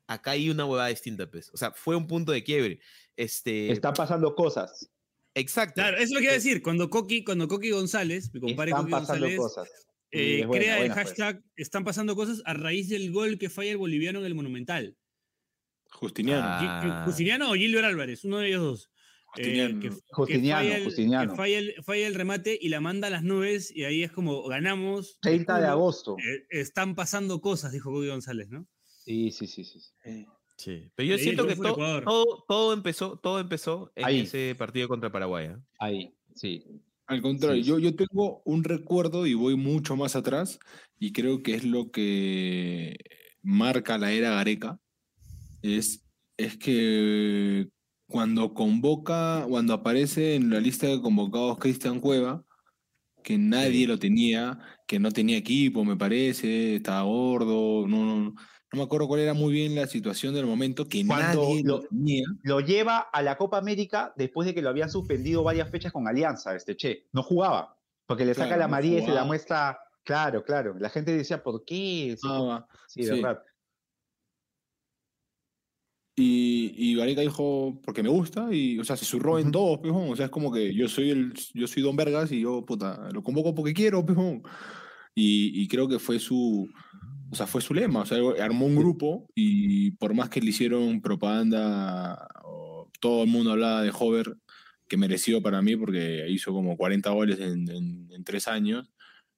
acá hay una huevada distinta, pues. O sea, fue un punto de quiebre. Este, Están pasando cosas. Exacto. Claro, eso es lo que iba a decir. Cuando Coqui, cuando Coqui González, mi compadre Están Coqui pasando González, cosas. Eh, buena, crea el buena, pues. hashtag Están pasando cosas a raíz del gol que falla el boliviano en el Monumental. Justiniano. Ah. Gi- Justiniano o Gilbert Álvarez, uno de ellos dos. Eh, Justiniano. que, que Justiniano, falla el, Justiniano. que falla el- falla el remate y la manda a las nubes y ahí es como ganamos. 30 de agosto. eh, están pasando cosas, dijo Coqui González, ¿no? Sí, sí, sí, sí. sí. Sí. Pero yo Ahí siento que to- todo, todo empezó, todo empezó en Ahí. ese partido contra Paraguay. ¿ah? Ahí, sí. Al contrario, Sí, yo, yo tengo un recuerdo y voy mucho más atrás y creo que es lo que marca la era Gareca. Es, es que cuando convoca, cuando aparece en la lista de convocados Cristian Cueva, que nadie lo tenía, que no tenía equipo, me parece, estaba gordo, no, no, no me acuerdo cuál era muy bien la situación del momento, que Cuando nadie lo lo- tenía. Lo lleva a la Copa América después de que lo habían suspendido varias fechas con Alianza, este Che. No jugaba, porque le saca la no María y se la muestra. Claro, claro. La gente decía, ¿por qué? Sí, Ah, sí, de verdad. Y, y Gareca dijo, porque me gusta, y, o sea, se zurró en Ujú. todos, pejón. O sea, es como que yo soy el, yo soy Don Vergas y yo, puta, lo convoco porque quiero, pejón. Y, y creo que fue su, o sea, fue su lema. O sea, armó un grupo y por más que le hicieron propaganda, todo el mundo hablaba de Hover, que mereció para mí porque hizo como 40 goles en, en- en tres años.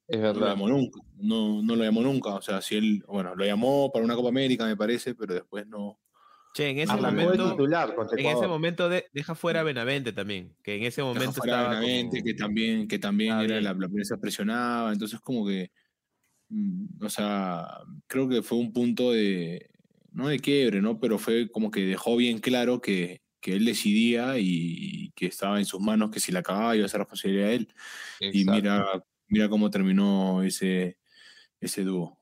Es No lo verdad. llamó nunca, no, no lo llamó nunca. O sea, si él, bueno, lo llamó para una Copa América, me parece, pero después no. Che, en ese de momento, titular en ese momento de- deja fuera a Benavente también, que en ese Deja momento fuera a estaba Benavente, como- que también, que también Ah, era la, la prensa presionaba, entonces como que, mm, o sea, creo que fue un punto de, no de quiebre, ¿no? Pero fue como que dejó bien claro que, que él decidía y, que estaba en sus manos, que si la acababa iba a ser responsabilidad de él. Y mira, mira cómo terminó ese, ese dúo.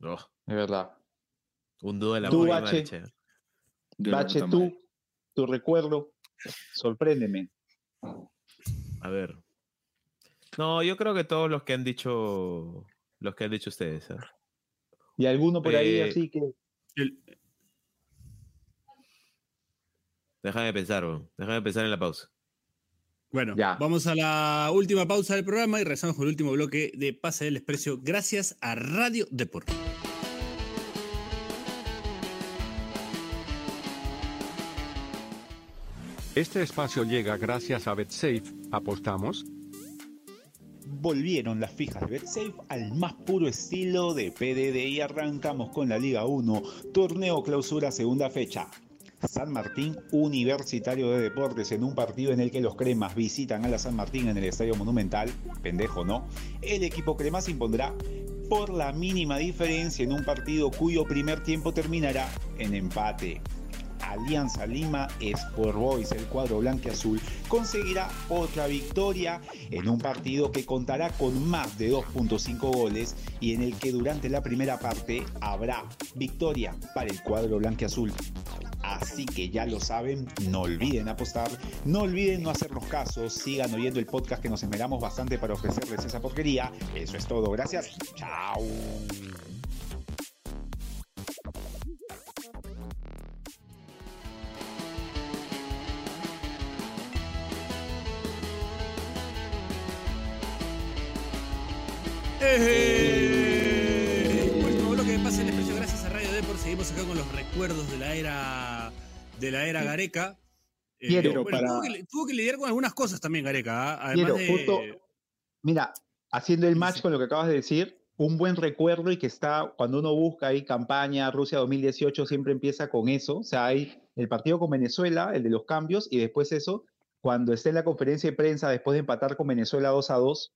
Oh, Es verdad. Un dúo de la Tú, Bache. marcha. De la Bache, puta madre. tú, tu recuerdo, sorpréndeme. A ver. No, yo creo que todos los que han dicho los que han dicho ustedes. ¿eh? Y alguno por ahí Eh, así que. El- Déjame pensar, weón. déjame pensar en la pausa. Bueno, Ya. vamos a la última pausa del programa y regresamos con el último bloque de Pase del Desprecio gracias a Radio Deport. Este espacio llega gracias a BetSafe. ¿Apostamos? Volvieron las fijas de BetSafe al más puro estilo de PDD y arrancamos con la Liga 1, torneo clausura segunda fecha. San Martín Universitario de Deportes en un partido en el que los cremas visitan a la San Martín en el Estadio Monumental, pendejo no, el equipo crema se impondrá por la mínima diferencia en un partido cuyo primer tiempo terminará en empate. Alianza Lima Sport Boys, el cuadro blanqueazul, conseguirá otra victoria en un partido que contará con más de 2.5 goles y en el que durante la primera parte habrá victoria para el cuadro blanqueazul. Así que ya lo saben, no olviden apostar, no olviden no hacernos casos, sigan oyendo el podcast que nos esmeramos bastante para ofrecerles esa porquería. Eso es todo, gracias. Chao. ¡Eh! Último bloque de Pase del Desprecio gracias a Radio Deport. Seguimos acá con los recuerdos de la era de la era Gareca. Eh, Quiero, bueno, para- tuvo, que, tuvo que lidiar con algunas cosas también Gareca. ¿ah? Además Quiero, de, justo, mira, haciendo el match sí. con lo que acabas de decir, un buen recuerdo y que está, cuando uno busca ahí campaña Rusia 2018, siempre empieza con eso. O sea, hay el partido con Venezuela, el de los cambios, y después eso, cuando está en la conferencia de prensa después de empatar con Venezuela 2 a 2,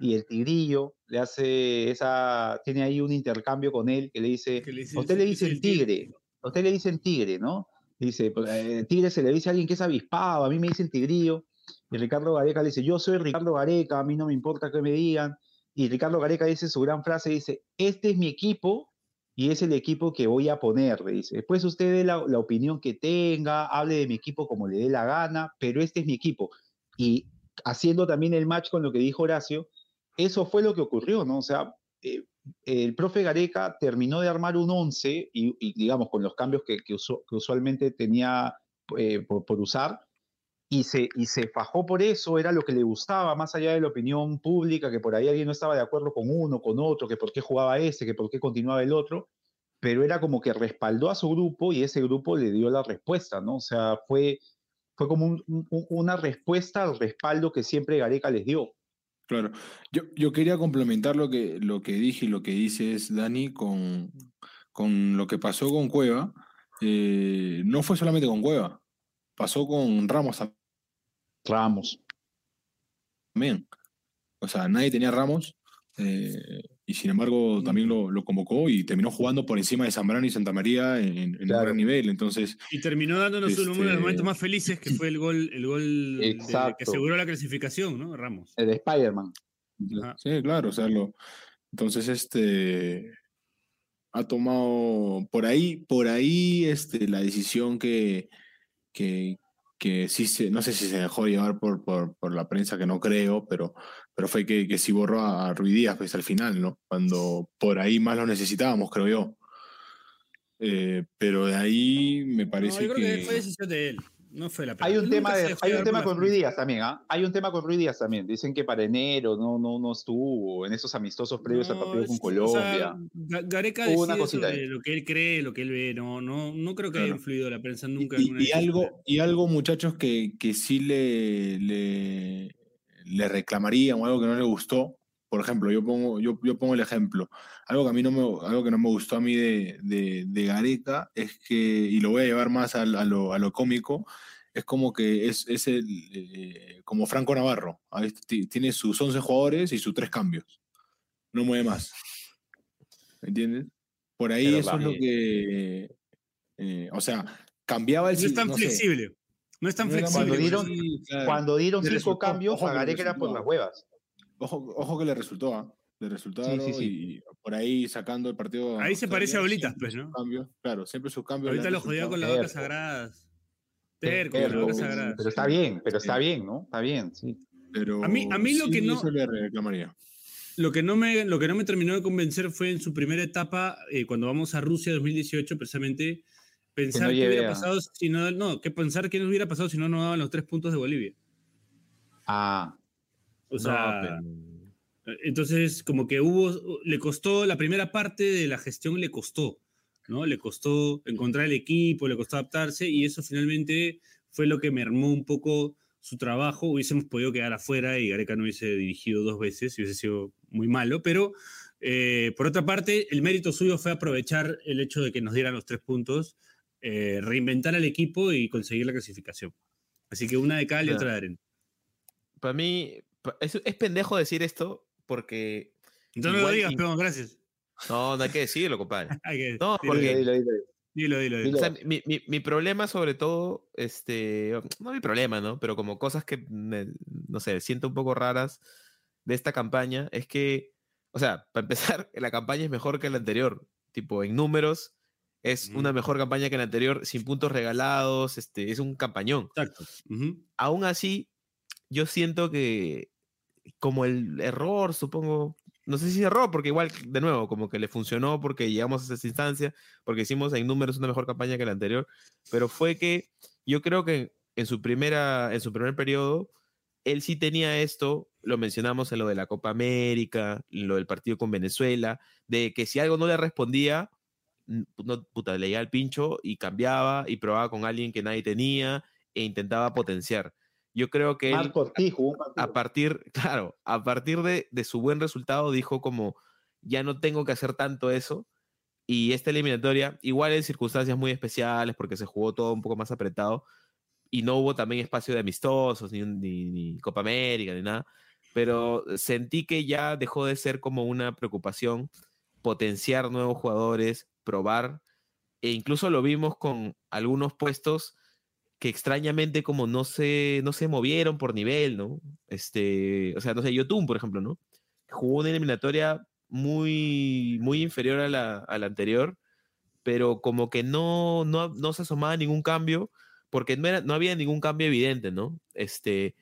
y el Tigrillo le hace esa, tiene ahí un intercambio con él que le dice, que le dice- a usted le dice el tigre. a usted le dicen tigre, ¿no? Dice, pues, eh, tigre se le dice a alguien que es avispado, a mí me dicen tigrillo. Y Ricardo Gareca le dice, yo soy Ricardo Gareca, a mí no me importa que me digan. Y Ricardo Gareca dice su gran frase, dice, este es mi equipo y es el equipo que voy a poner, le dice. Después usted dé la, la opinión que tenga, hable de mi equipo como le dé la gana, pero este es mi equipo. Y haciendo también el match con lo que dijo Horacio, eso fue lo que ocurrió, ¿no? O sea, eh, el profe Gareca terminó de armar un 11 y, digamos, con los cambios que, que usu- que usualmente tenía eh, por, usar, y se, y se fajó por eso, era lo que le gustaba, más allá de la opinión pública, que por ahí alguien no estaba de acuerdo con uno, con otro, que por qué jugaba ese, que por qué continuaba el otro, pero era como que respaldó a su grupo y ese grupo le dio la respuesta, ¿no? O sea, fue, fue como un- un- una respuesta al respaldo que siempre Gareca les dio. Claro. Yo, yo quería complementar lo que, lo que dije y lo que dices, Dani, con, con lo que pasó con Cueva. Eh, no fue solamente con Cueva, pasó con Ramos Ramos. también. O sea, nadie tenía Ramos eh, y sin embargo también lo, lo convocó y terminó jugando por encima de Zambrano y Santa María en, en un gran nivel. Entonces, Y terminó dándonos uno de los Este- momentos más felices, que fue el gol, el gol de- que aseguró la clasificación, ¿no? Ramos. El de Spider-Man. Sí, claro, o sea, lo- entonces este ha tomado por ahí, por ahí este, la decisión que, que, que sí se, no sé si se dejó llevar por, por, por la prensa, que no creo, pero, pero fue que, que sí borró a Ruiz Díaz pues, al final, ¿no? Cuando por ahí más lo necesitábamos, creo yo. Eh, pero de ahí me parece No, yo creo que... que fue decisión de él. No fue la Hay un tema, de, hay un tema con Ruiz. Díaz también, ¿ah? Hay un tema con Ruiz Díaz también. Dicen que para enero no, no, no estuvo en esos amistosos previos al No, partido con o Colombia. sea, Gareca Hubo una cosita sobre lo que él cree, lo que él ve. No, no, no creo que haya influido la prensa nunca. Y, en una y decisión. algo, y algo, muchachos, que, que sí le, le, le reclamarían o algo que no le gustó. Por ejemplo, yo pongo, yo, yo pongo el ejemplo. Algo que a mí no me, algo que no me gustó a mí de, de, de Gareca es que, y lo voy a llevar más a, a lo, a lo cómico, es como que es, es el, eh, como Franco Navarro. Ti- Tiene sus 11 jugadores y sus tres cambios. No mueve más. ¿Me entiendes? Por ahí Pero eso es lo que. eh, o sea, cambiaba el No es tan no sé, flexible. No es tan flexible. Cuando dieron- Sí, claro. Cuando dieron Le cinco resultó, cambios, ojo a que era por las huevas. Ojo, ojo que le resultó, ¿ah? Le resultó Sí, sí, sí. y por ahí sacando el partido. Ahí se parece a siempre pues, ¿no? cambios, claro, siempre sus cambios. Ahorita lo jodió con las vacas sagradas. Terco, con Terco, las vacas sagradas. Pero está bien, pero está bien, ¿no? Está bien, sí. Pero A mí- a mí lo sí, que no- eso le reclamaría. Lo que, no me, lo que no me terminó de convencer fue en su primera etapa, eh, cuando vamos a Rusia 2018, precisamente, pensar no qué lleve hubiera a- pasado si no, no, que pensar qué nos hubiera pasado si no nos daban los tres puntos de Bolivia. Ah, O No, sea, pero- entonces como que hubo, le costó, la primera parte de la gestión le costó, ¿no? Le costó encontrar el equipo, le costó adaptarse y eso finalmente fue lo que mermó un poco su trabajo. Hubiésemos podido quedar afuera y Gareca no hubiese dirigido dos veces y hubiese sido muy malo, pero eh, por otra parte, el mérito suyo fue aprovechar el hecho de que nos dieran los tres puntos, eh, reinventar al equipo y conseguir la clasificación. Así que una de cal y Claro. otra de arena. Para mí, es, es pendejo decir esto porque. No lo digas, peón, gracias. No, no hay que decirlo, compadre. Que- No, porque- dilo, dilo, dilo. Dilo, dilo, dilo. O sea, mi, mi- mi problema sobre todo, este, no mi problema, ¿no? Pero como cosas que, me- no sé, siento un poco raras de esta campaña, es que, o sea, para empezar, la campaña es mejor que la anterior. Tipo, en números, es una mejor campaña que la anterior, sin puntos regalados, este, es un campañón. Exacto. Ujú. Aún así, yo siento que como el error, supongo, no sé si error, porque igual, de nuevo, como que le funcionó porque llegamos a esa instancia, porque hicimos en números una mejor campaña que la anterior, pero fue que yo creo que en su primera, en su primer periodo, él sí tenía esto, lo mencionamos en lo de la Copa América, lo del partido con Venezuela, de que si algo no le respondía, n- no, puta, le llegaba el pincho y cambiaba y probaba con alguien que nadie tenía e intentaba potenciar. Yo creo que él, Marco a partir, claro, a partir de, de su buen resultado, dijo como, ya no tengo que hacer tanto eso. Y esta eliminatoria, igual en circunstancias muy especiales, porque se jugó todo un poco más apretado, y no hubo también espacio de amistosos, ni, ni, ni Copa América, ni nada, pero sentí que ya dejó de ser como una preocupación potenciar nuevos jugadores, probar, e incluso lo vimos con algunos puestos que extrañamente como no se, no se movieron por nivel, ¿no? Este, o sea, no sé, Yotun, por ejemplo, ¿no? Jugó una eliminatoria muy, muy inferior a la, a la anterior, pero como que no, no, no se asomaba ningún cambio, porque no, no había ningún cambio evidente, ¿no? Este,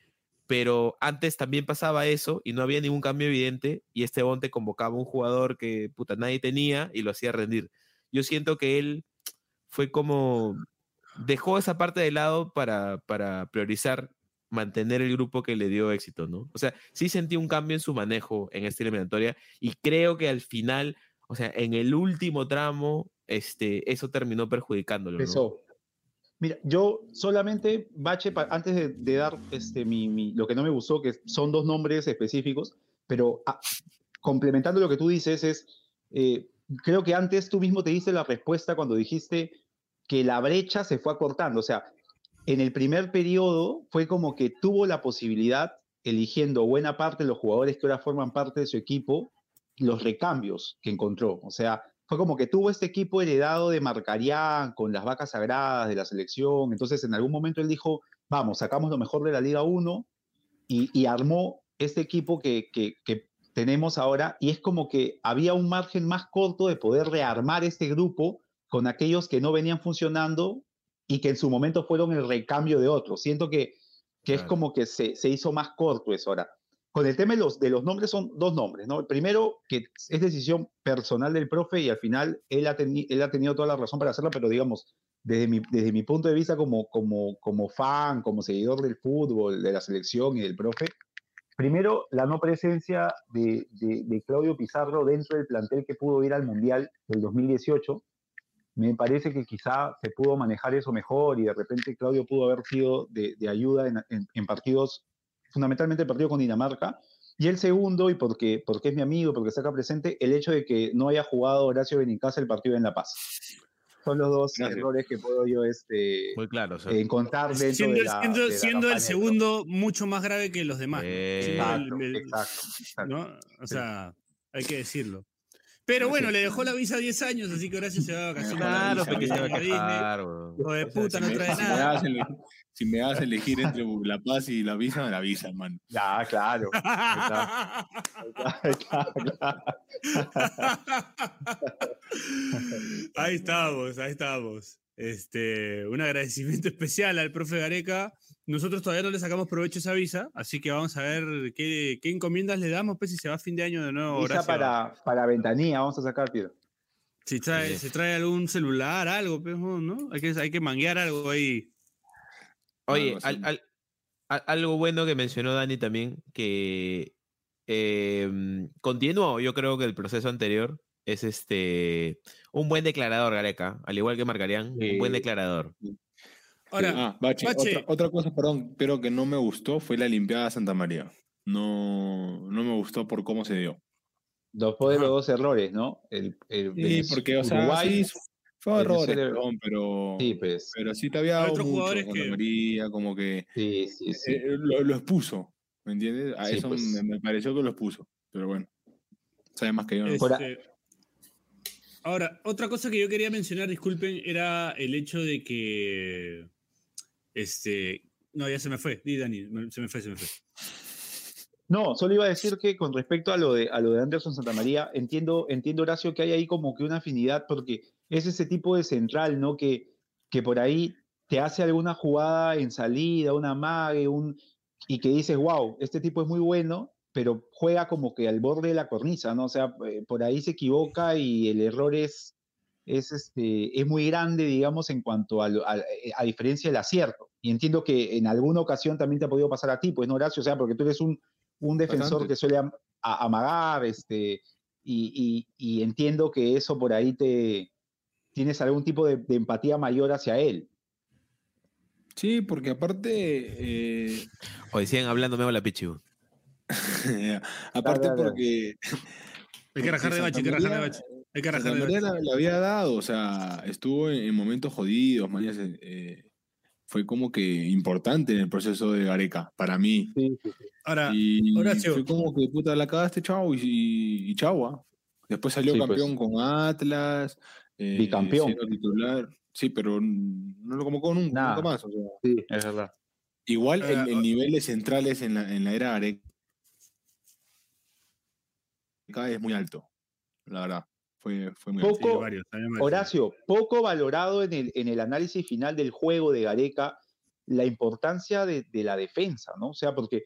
pero antes también pasaba eso y no había ningún cambio evidente y este Bonte convocaba a un jugador que puta nadie tenía y lo hacía rendir. Yo siento que él fue como dejó esa parte de lado para, para priorizar mantener el grupo que le dio éxito, ¿no? O sea, sí sentí un cambio en su manejo en esta eliminatoria y creo que al final, o sea, en el último tramo, este, eso terminó perjudicándolo. Eso. Mira, yo solamente, Bache, antes de, de dar este, mi, mi- lo que no me gustó, que son dos nombres específicos, pero ah, complementando lo que tú dices, es, eh, creo que antes tú mismo te diste la respuesta cuando dijiste que la brecha se fue acortando. O sea, en el primer periodo fue como que tuvo la posibilidad, eligiendo buena parte de los jugadores que ahora forman parte de su equipo, los recambios que encontró. O sea, fue como que tuvo este equipo heredado de Marcarián, con las vacas sagradas de la selección. Entonces, en algún momento él dijo, vamos, sacamos lo mejor de la Liga 1 y, armó este equipo que- que tenemos ahora y es como que había un margen más corto de poder rearmar este grupo con aquellos que no venían funcionando y que en su momento fueron el recambio de otros. Siento que, que es como que se, se hizo más corto eso ahora. Con el tema de los, de los nombres son dos nombres, ¿no? El primero, que es decisión personal del profe y al final él ha, él ha tenido toda la razón para hacerlo, pero digamos, desde mi, desde mi punto de vista como, como, como fan, como seguidor del fútbol, de la selección y del profe, primero, la no presencia de, de- de Claudio Pizarro dentro del plantel que pudo ir al Mundial del 2018. Me parece que quizá se pudo manejar eso mejor y de repente Claudio pudo haber sido de, de ayuda en, en- en partidos, fundamentalmente el partido con Dinamarca. Y el segundo, y porque, porque es mi amigo, porque está acá presente, el hecho de que no haya jugado Horacio Benincasa el partido en La Paz. Son los dos Gracias. errores que puedo yo este, Muy claro. o sea, encontrar dentro Siendo, de el- la, siendo- de la siendo el segundo mucho más grave que los demás. Eh, el- el- exacto. ¿no? O sea, hay que decirlo. Pero bueno, le dejó la visa 10 años, así que Horacio se va de vacaciones. Claro, que se va a a. Hijo de O sea, puta, si no me- trae si me nada. si me das a elegir entre La Paz y la visa, me la visa, hermano. Ya, claro. Ahí está, ahí está, claro. ahí estamos, ahí estamos. Este, un agradecimiento especial al profe Gareca. Nosotros todavía no le sacamos provecho a esa visa, así que vamos a ver qué, qué encomiendas le damos, pues si se va a fin de año de nuevo. Visa para, para ventanilla, vamos a sacar, Piero. Si trae, Sí. se trae algún celular, algo, pues, ¿no? Hay que, hay que manguear algo ahí. Oye, Algo así. al- al- al- algo bueno que mencionó Dani también, que eh, continuó, yo creo que el proceso anterior es este un buen declarador, Gareca, al igual que Marcarían, un buen Sí. declarador. Ahora, Ah, Bache, Bache. Otra, otra cosa, perdón, pero que no me gustó fue la limpiada de Santa María. No, no me gustó por cómo se dio. Después de Ajá. los dos errores, ¿no? El, el Sí, porque, o sea, Uruguay, sí, fue errores, perdón, pero, sí, pues. pero sí te había dado otros mucho jugadores Santa que- María, como que Sí, sí, sí. eh, lo, lo expuso, ¿me entiendes? A Sí, eso pues. me, me pareció que lo expuso, pero bueno, sabe más que yo. ¿no? Este, ahora, otra cosa que yo quería mencionar, disculpen, era el hecho de que. Este. No, ya se me fue. Di, Dani, se me fue, se me fue. No, solo iba a decir que con respecto a lo de, a lo de Anderson Santamaría, entiendo, entiendo, Horacio, que hay ahí como que una afinidad, porque es ese tipo de central, ¿no? Que, que por ahí te hace alguna jugada en salida, una mague, un, y que dices, wow, este tipo es muy bueno, pero juega como que al borde de la cornisa, ¿no? O sea, eh, por ahí se equivoca y el error es, es, este, es muy grande, digamos, en cuanto a, lo- a, a diferencia del acierto. Y entiendo que en alguna ocasión también te ha podido pasar a ti, pues, ¿no, Horacio? O sea, porque tú eres un, un defensor Bastante. que suele am- a- amagar, este, y, y- y entiendo que eso por ahí te tienes algún tipo de, de empatía mayor hacia él. Sí, porque aparte, eh, Hoy siguen hablando, me la pichu. aparte dale, dale. porque Hay que rajar de bache, hay que rajar de bache. Hay que la, la había dado, o sea, estuvo en, en momentos jodidos, mañas, eh, fue como que importante en el proceso de Gareca, para mí. Ahora, y Horacio. fue como que puta la cagaste, chao, y, y, y chau, ¿ah? Después salió Sí, pues. campeón con Atlas, eh, Bicampeón. titular. Sí, pero no lo convocó nunca, Nada. nunca más. o sea. Sí, es verdad. Igual el, Ah, el nivel de centrales en la, en la era Gareca es muy alto, la verdad. Fue, fue muy sí, Poco- varios, también varios. Horacio, poco valorado en el, en el análisis final del juego de Gareca la importancia de, de la defensa, ¿no? O sea, porque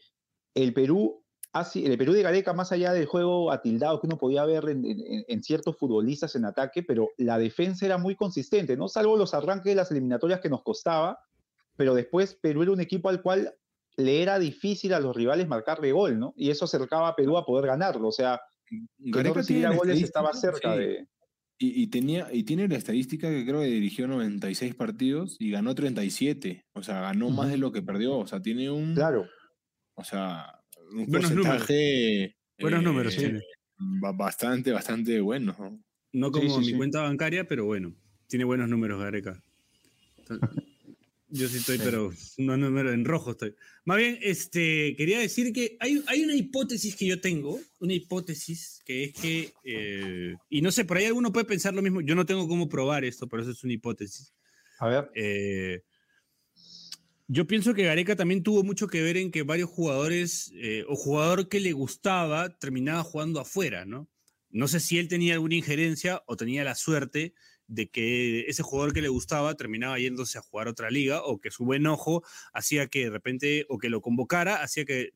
el Perú, así, el Perú de Gareca, más allá del juego atildado que uno podía ver en, en- en ciertos futbolistas en ataque, pero la defensa era muy consistente, ¿no? Salvo los arranques de las eliminatorias que nos costaba, pero después Perú era un equipo al cual le era difícil a los rivales marcarle gol, ¿no? Y eso acercaba a Perú a poder ganarlo, o sea, que no Gareca recibiera tiene la goles estaba cerca sí. de... Y, y tenía, y tiene la estadística que creo que dirigió 96 partidos y ganó 37. O sea, ganó más de lo que perdió. O sea, tiene un. Claro. O sea, un Buenos números. porcentaje. Buenos eh, números tiene. ba- Bastante, bastante bueno. ¿no? No como sí, mi sí. cuenta bancaria, pero bueno, tiene buenos números Gareca. Yo sí estoy, pero no número en rojo estoy. Más bien, este, quería decir que hay, hay una hipótesis que yo tengo, una hipótesis que es que, eh, y no sé, por ahí alguno puede pensar lo mismo, yo no tengo cómo probar esto, pero eso es una hipótesis. A ver. Eh, Yo pienso que Gareca también tuvo mucho que ver en que varios jugadores eh, o jugador que le gustaba terminaba jugando afuera, ¿no? No sé si él tenía alguna injerencia o tenía la suerte de que ese jugador que le gustaba terminaba yéndose a jugar otra liga o que su buen ojo hacía que de repente o que lo convocara, hacía que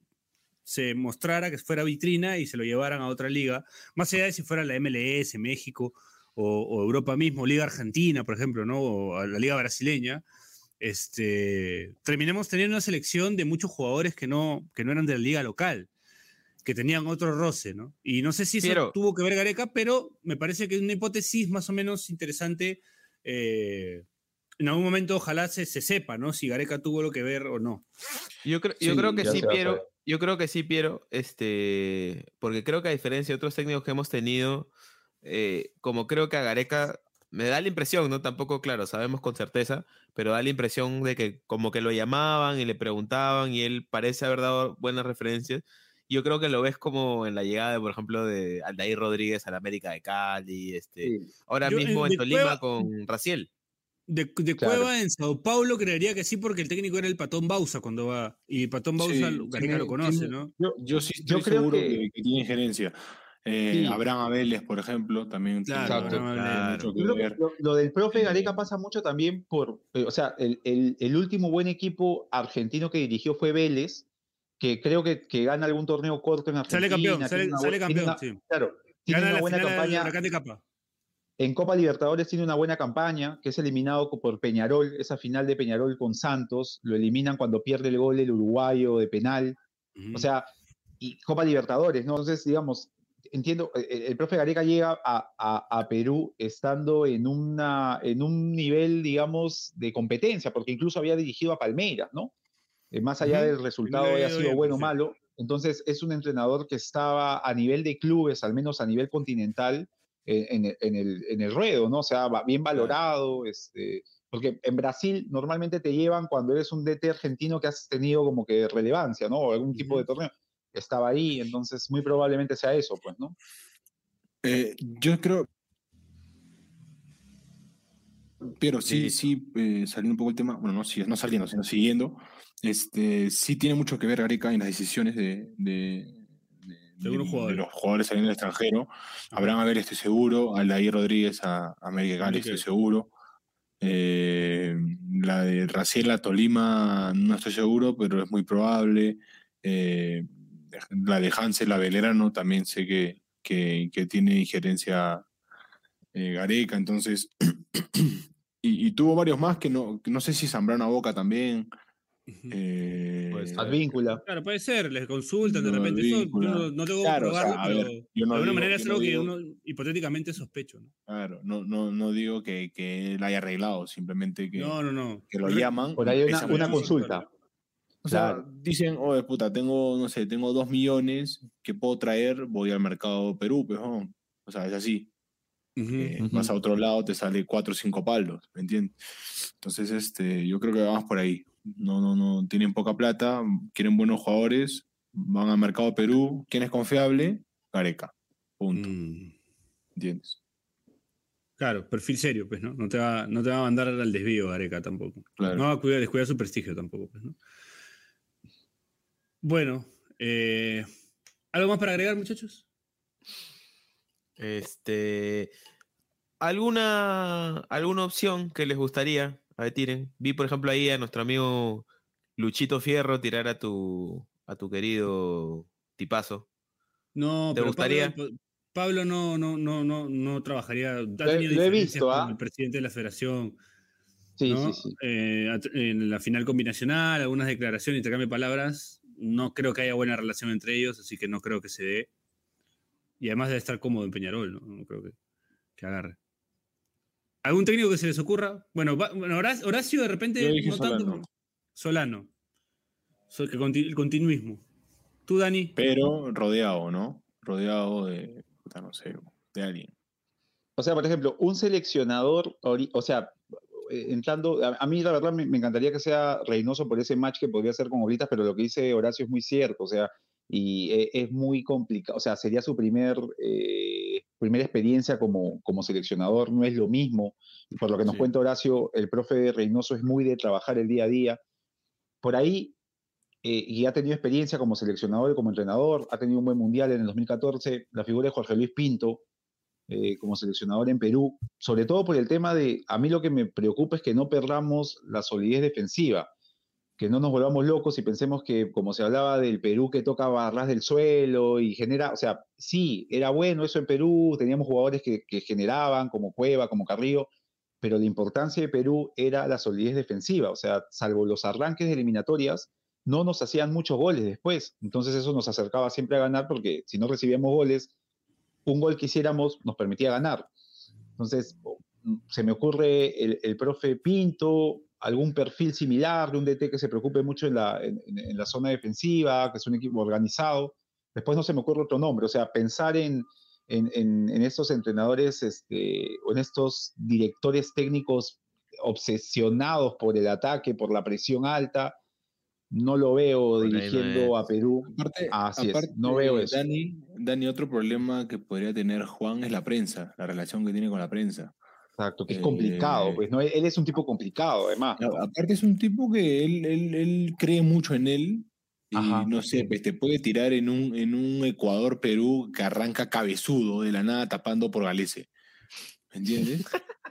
se mostrara que fuera vitrina y se lo llevaran a otra liga, más allá de si fuera la MLS, México o, Europa mismo, Liga Argentina, por ejemplo, ¿no? O la Liga Brasileña este, terminemos teniendo una selección de muchos jugadores que no, que no eran de la liga local, que tenían otro roce, ¿no? Y no sé si eso Pero- tuvo que ver Gareca, pero me parece que es una hipótesis más o menos interesante. eh, en algún momento ojalá se, se sepa, ¿no? Si Gareca tuvo lo que ver o no. Yo, creo- yo Sí, creo que sí, Piero. Yo creo que sí, Piero. Este, porque creo que a diferencia de otros técnicos que hemos tenido, eh, como creo que a Gareca me da la impresión, ¿no? Tampoco, claro, sabemos con certeza, pero da la impresión de que como que lo llamaban y le preguntaban y él parece haber dado buenas referencias. Yo creo que lo ves como en la llegada, de, por ejemplo, de Aldair Rodríguez al América de Cali, este, ahora Yo, mismo eh, en Tolima Cueva- con Raciel. De, de Claro. Cueva en Sao Paulo creería que sí, porque el técnico era el Patón Bausa cuando va. Y Patón Bausa, Sí, Gareca lo conoce, ¿no? Yo, yo sí Yo creo seguro que- que, que tiene injerencia. Eh, Sí. Abraham Abeles, por ejemplo, también Claro, mucho que lo, lo del profe Gareca pasa mucho también por, eh, o sea, el, el- el último buen equipo argentino que dirigió fue Vélez, que creo que, que gana algún torneo corto en Argentina. Sale campeón, sale, campeón, una- sí. Claro, tiene Gana una buena campaña. Huracán de Capa. En Copa Libertadores tiene una buena campaña, que es eliminado por Peñarol, esa final de Peñarol con Santos, lo eliminan cuando pierde el gol el uruguayo de penal. O sea, y Copa Libertadores, ¿no? Entonces, digamos, entiendo, eh, el, el profe Gareca llega a, a- a Perú estando en, una, en un nivel, digamos, de competencia, porque incluso había dirigido a Palmeiras, ¿no? Eh, más allá del resultado haya ido sido bueno o malo, entonces es un entrenador que estaba a nivel de clubes, al menos a nivel continental, eh, en, el- en el, en el ruedo, ¿no? O sea, bien valorado, este, porque en Brasil normalmente te llevan cuando eres un DT argentino que has tenido como que relevancia, ¿no? O algún tipo de torneo. Estaba ahí, entonces muy probablemente sea eso, pues, ¿no? Eh, yo creo. Pero sí, sí, eh, saliendo un poco el tema, bueno, no, no saliendo, sino siguiendo, este, sí tiene mucho que ver Gareca en las decisiones de, de, de- los jugadores saliendo del extranjero. Abraham Abel, estoy seguro, Aldair Rodríguez a, a América. estoy seguro. Eh, la de Raciel a Tolima, no estoy seguro, pero es muy probable. Eh, la de Hansel a Belerano también sé que, que, que tiene injerencia eh, Gareca, entonces. y, y tuvo varios más que no, que no sé si Zambrano a Boca también. Eh. Advíncula. Claro, puede ser, les consultan de repente. Eso yo vincula. no, no tengo que Claro, o sea, probarlo, a pero ver, yo no de alguna digo- manera es no algo que digo- uno hipotéticamente sospecho. ¿no? Claro, no, no, no digo que, que él haya arreglado, simplemente que, No, no, no. que lo llaman. Por ahí hay una, una consulta. O sea, Claro. dicen, oye, puta, tengo, no sé, tengo dos millones que puedo traer, voy al mercado Perú, pues, ¿no? O sea, es así. Ujú. Eh, Ujú. Vas a otro lado, te sale cuatro o cinco palos, ¿me entiendes? Entonces, este, yo creo que vamos por ahí. No, no, no, tienen poca plata, quieren buenos jugadores, van al mercado Perú. ¿Quién es confiable? Gareca. Punto. Mm. ¿Entiendes? Claro, perfil serio, pues, ¿no? No te va, no te va a mandar al desvío, Areca, tampoco. Claro. No va a cuidar, descuidar su prestigio tampoco, pues, ¿no? Bueno, eh, ¿algo más para agregar, muchachos? Este. ¿Alguna, ¿Alguna opción que les gustaría? A ver, tiren. Vi, por ejemplo, ahí a nuestro amigo Luchito Fierro tirar a tu, a tu querido tipazo. No, ¿Te pero gustaría? Pablo, Pablo no, no, no, no, no trabajaría. Ha he- tenido lo he diferencias visto, con ¿ah? el presidente de la federación. Sí, ¿no? sí, sí. Eh, en la final combinacional, algunas declaraciones, intercambio de palabras. No creo que haya buena relación entre ellos, así que no creo que se dé. Y además debe estar cómodo en Peñarol, ¿no? No creo que, que agarre. ¿Algún técnico que se les ocurra? Bueno, va- bueno, Horacio, de repente Yo dije no tanto, Solano. Solano. So- que conti- el continuismo. ¿Tú, Dani? Pero rodeado, ¿no? Rodeado de, puta, no sé, de alguien. O sea, por ejemplo, un seleccionador, o sea, eh, entrando, a, a mí la verdad me, me encantaría que sea Reynoso por ese match que podría ser con Oblitas, pero lo que dice Horacio es muy cierto, o sea, y e- es, muy complicado, o sea, sería su primer, eh, primera experiencia como, como seleccionador, no es lo mismo. Por lo que nos Sí. cuenta Horacio, el profe Reynoso es muy de trabajar el día a día. por ahí, eh, y ha tenido experiencia como seleccionador y como entrenador, ha tenido un buen mundial en el 2014, la figura de Jorge Luis Pinto eh, como seleccionador en Perú, sobre todo por el tema de, a mí lo que me preocupa es que no perdamos la solidez defensiva, que no nos volvamos locos y pensemos que, como se hablaba del Perú que toca barras del suelo y genera, o sea, sí, era bueno eso en Perú, teníamos jugadores que, que generaban, como Cueva, como Carrillo, pero la importancia de Perú era la solidez defensiva, o sea, salvo los arranques de eliminatorias, no nos hacían muchos goles después, entonces eso nos acercaba siempre a ganar porque si no recibíamos goles, un gol que hiciéramos nos permitía ganar. Entonces, se me ocurre el profe Pinto, algún perfil similar de un DT que se preocupe mucho en la, en, en la zona defensiva, que es un equipo organizado. Después no se me ocurre otro nombre, o sea, pensar en, en, en, en estos entrenadores este, o en estos directores técnicos obsesionados por el ataque, por la presión alta, no lo veo Por ahí no dirigiendo a Perú. Aparte, Así es, no veo eso. Dani, Dani, otro problema que podría tener Juan es la prensa, la relación que tiene con la prensa. Exacto, que es Eh, complicado, pues, ¿no? Él es un tipo complicado, además. ¿no? Aparte es un tipo que él, él, él cree mucho en él y Ajá. no sé, pues te puede tirar en un, en un Ecuador-Perú que arranca cabezudo de la nada tapando por Galese. ¿Me entiendes?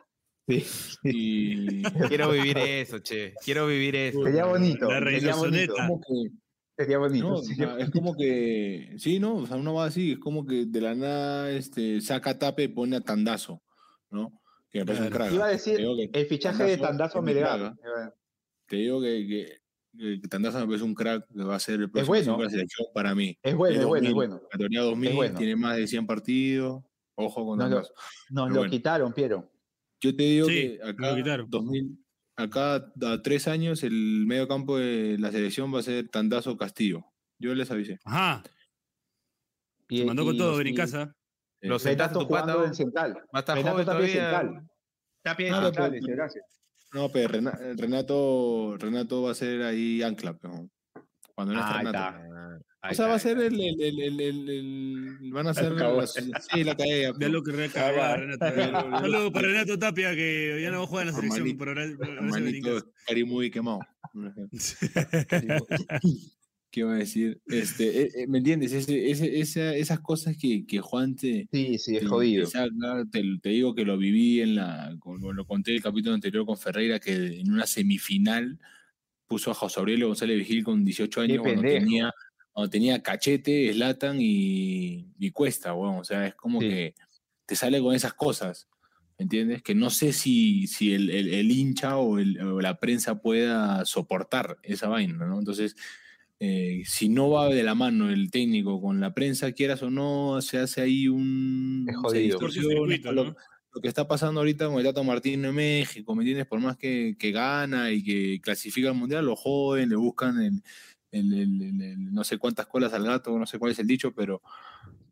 Sí. Y Quiero vivir eso, che. Quiero vivir eso. Sería bonito. La sería bonito. Que, Sería bonito. no, o sería es como que, sí, no, o sea, uno va así, es como que de la nada este, saca tape y pone a tandazo, ¿no? Que me parece un Claro. crack. Iba a decir que el fichaje de Tandazo es mi Melgar. crack, ¿eh? Te digo que, que, que Tandazo me parece un crack que va a ser el próximo bueno. de selección para mí. Es bueno, es bueno, es 2000, bueno. Categoría 2000, bueno. tiene más de 100 partidos. Ojo con Nos lo, Tandazo. nos Pero lo bueno. quitaron, Piero. Yo te digo Sí, que lo acá, quitaron. 2000, acá a tres años el medio campo de la selección va a ser Tandazo Castillo. Yo les avisé. Ajá, Y, se mandó con y- todo, y Benicasa. Los Renato sentaste tu jugando pata. en central. Va a estar Renato joven Tapia todavía. central. Tapia Ah, No, claro, pero- dice, gracias. No, pero Rena- Renato, Renato va a ser ahí ancla, pero cuando no Ah, está ahí Renato. está. O sea, va a ser el, el, el, el, el- el- van a ser las- sí, la caída. Ve lo que recagaba Ah, Renato. Saludos para Renato Tapia, que ya no juega en la selección. Hermanito, Pero ahora- ahora. Cari muy quemado. ¿Qué iba a decir? Este, eh, eh, ¿Me entiendes? Ese, ese, esa- esas cosas que, que Juan te, Sí, sí, es te- jodido. te te, digo que lo viví en la, como lo conté el capítulo anterior con Ferreira, que en una semifinal puso a José Aurelio González Vigil con 18 años cuando tenía, cuando tenía Cachete, Slatan y, y Cuesta, weón. O sea, es como Sí. que te sale con esas cosas. ¿me ¿Entiendes? Que no sé si, si el, el- el hincha o, el- o la prensa pueda soportar esa vaina, ¿no? Entonces, eh, si no va de la mano el técnico con la prensa, quieras o no, se hace ahí un... Es jodido. lo, ¿no? lo que está pasando ahorita con el Tato Martino en México, ¿me entiendes? Por más que, que gana y que clasifica al Mundial, lo joden, le buscan el, el- el- el- el- no sé cuántas colas al gato, no sé cuál es el dicho, pero,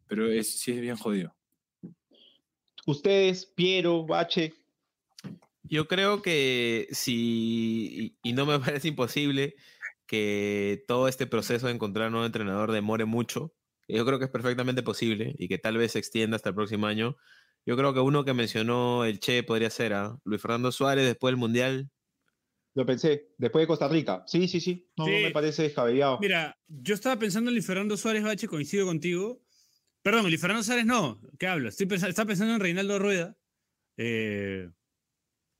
pero es, sí es bien jodido. Ustedes, Piero, Bache, Yo creo que si, y y no me parece imposible, que todo este proceso de encontrar un nuevo entrenador demore mucho. Yo creo que es perfectamente posible y que tal vez se extienda hasta el próximo año. Yo creo que uno que mencionó el Che podría ser a Luis Fernando Suárez después del Mundial. lo pensé, después de Costa Rica. Sí, sí, sí, no, me parece descabellado. Mira, yo estaba pensando en Luis Fernando Suárez Bache, coincido contigo. Perdón, Luis Fernando Suárez no, ¿qué hablo? Estoy pensando, estaba pensando en Reinaldo Rueda. eh,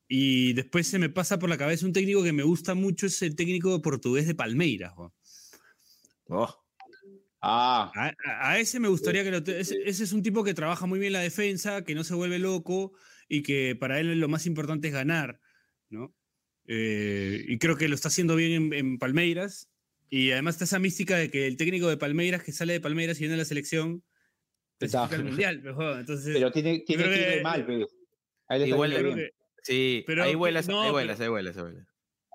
y después se me pasa por la cabeza un técnico que me gusta mucho, es el técnico portugués de Palmeiras. Oh, Ah, A, ese me gustaría que lo... Ese, ese es un tipo que trabaja muy bien la defensa, que no se vuelve loco y que para él lo más importante es ganar, ¿no? Eh, y creo que lo está haciendo bien en, en Palmeiras. Y además está esa mística de que el técnico de Palmeiras que sale de Palmeiras y viene a la selección Está. al mundial. pero, joder, entonces, pero tiene, tiene que que- mal, pero. Le está Igual creo sí, Pero ahí vuelas, no, ahí pero- vuelas, ahí vuelas, ahí vuelas.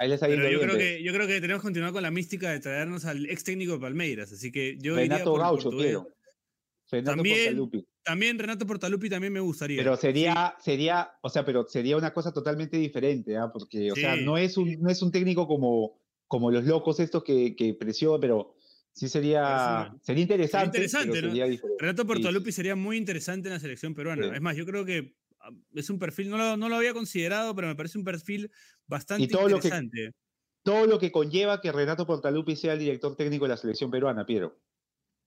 Ahí pero yo, bien. creo que, yo creo que tenemos que continuar con la mística de traernos al ex técnico de Palmeiras. Así que yo iría Renato por Gaucho, quiero. Renato También- Portaluppi. También Renato Portaluppi también me gustaría. Pero sería, sería, o sea, pero sería una cosa totalmente diferente, ¿ah? Porque, o sea, Sí. no es un, no es un técnico como, como los locos estos que, que pero sí sería, sería interesante. interesante, pero ¿no? sería. Renato Sí, Portaluppi sería muy interesante en la selección peruana. Sí. Es más, yo creo que es un perfil, no lo, no lo había considerado, pero me parece un perfil bastante todo lo que- interesante. Todo lo que conlleva que Renato Portaluppi sea el director técnico de la selección peruana, Piero.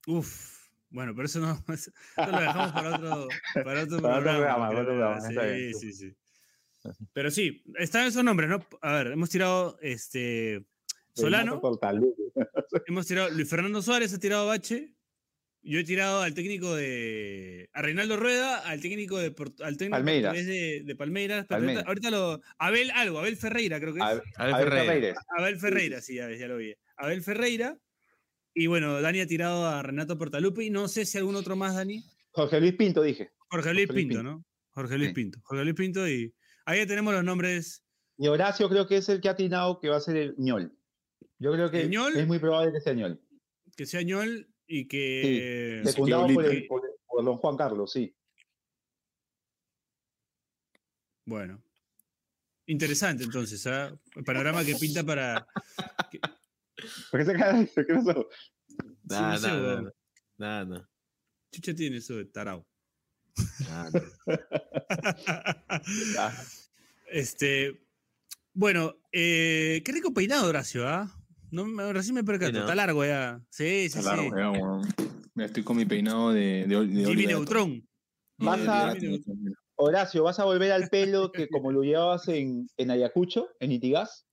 Uf. Bueno, pero eso no, eso lo dejamos para otro, para otro Para otro programa. programa, para otro programa, sí, bien. sí, sí. Pero sí, están esos nombres, ¿no? A ver, hemos tirado este Solano, hemos tirado Luis Fernando Suárez, ha tirado Bache. Yo he tirado al técnico de. a Reinaldo Rueda, al técnico de al técnico Palmeiras. de, de Palmeiras. Ahorita, ahorita lo. Abel algo, Abel Ferreira, creo que es. Abel Abel Abel Ferreira. Ferreira. Abel Ferreira, sí, ya, lo vi. Abel Ferreira. Y bueno, Dani ha tirado a Renato Portaluppi. No sé si algún otro más, Dani. Jorge Luis Pinto, dije. Jorge Luis Jorge Luis Pinto, Pinto. ¿no? Jorge Luis Sí. Pinto. Jorge Luis Pinto y ahí ya tenemos los nombres. Y Horacio creo que es el que ha atinado que va a ser el ñol. Yo creo que ¿El ñol? es muy probable que sea ñol. Que sea Ñol y que... Secundado por, el- por- por don Juan Carlos, sí. Bueno. Interesante entonces, ¿ah? El panorama que pinta para... ¿Por qué se cae? ¿Qué pasó? No sé, nah, nah, weón. nah, nah, nah, Chucha tiene eso de tarao. Ah, Este... Bueno, eh, qué rico peinado, Horacio, ¿ah? No, me- recién me percato. Sí, ¿no? Está largo ya. Sí, sí, Está largo, sí. ya, weón. Mira, estoy con mi peinado de, de, de Jimmy Neutron. Vas a-. Horacio, ¿vas a volver al pelo que como lo llevabas en, en Ayacucho, en Itigas?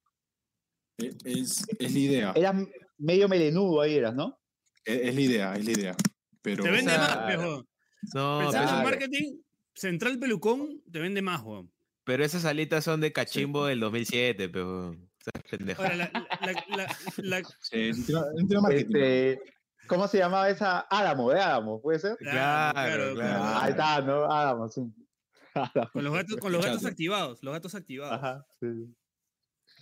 Es, es, es la idea. Eras medio melenudo ahí, eras, ¿no? Es, es la idea, es la idea. Pero, Te vende sea, más, viejo. No, Pensando pero, en marketing, Central Pelucón te vende más, weón. pero esas alitas son de cachimbo del 2007, pero. Ahora, la, la- la- Sí. Este, ¿Cómo se llamaba esa? Adamo, de Adamo, ¿puede ser? Claro, claro. Ah, Ahí está, ¿no? Adamo, sí. Adamo. Con los gatos, con los gatos Escuchate. activados, los gatos activados. Ajá, sí.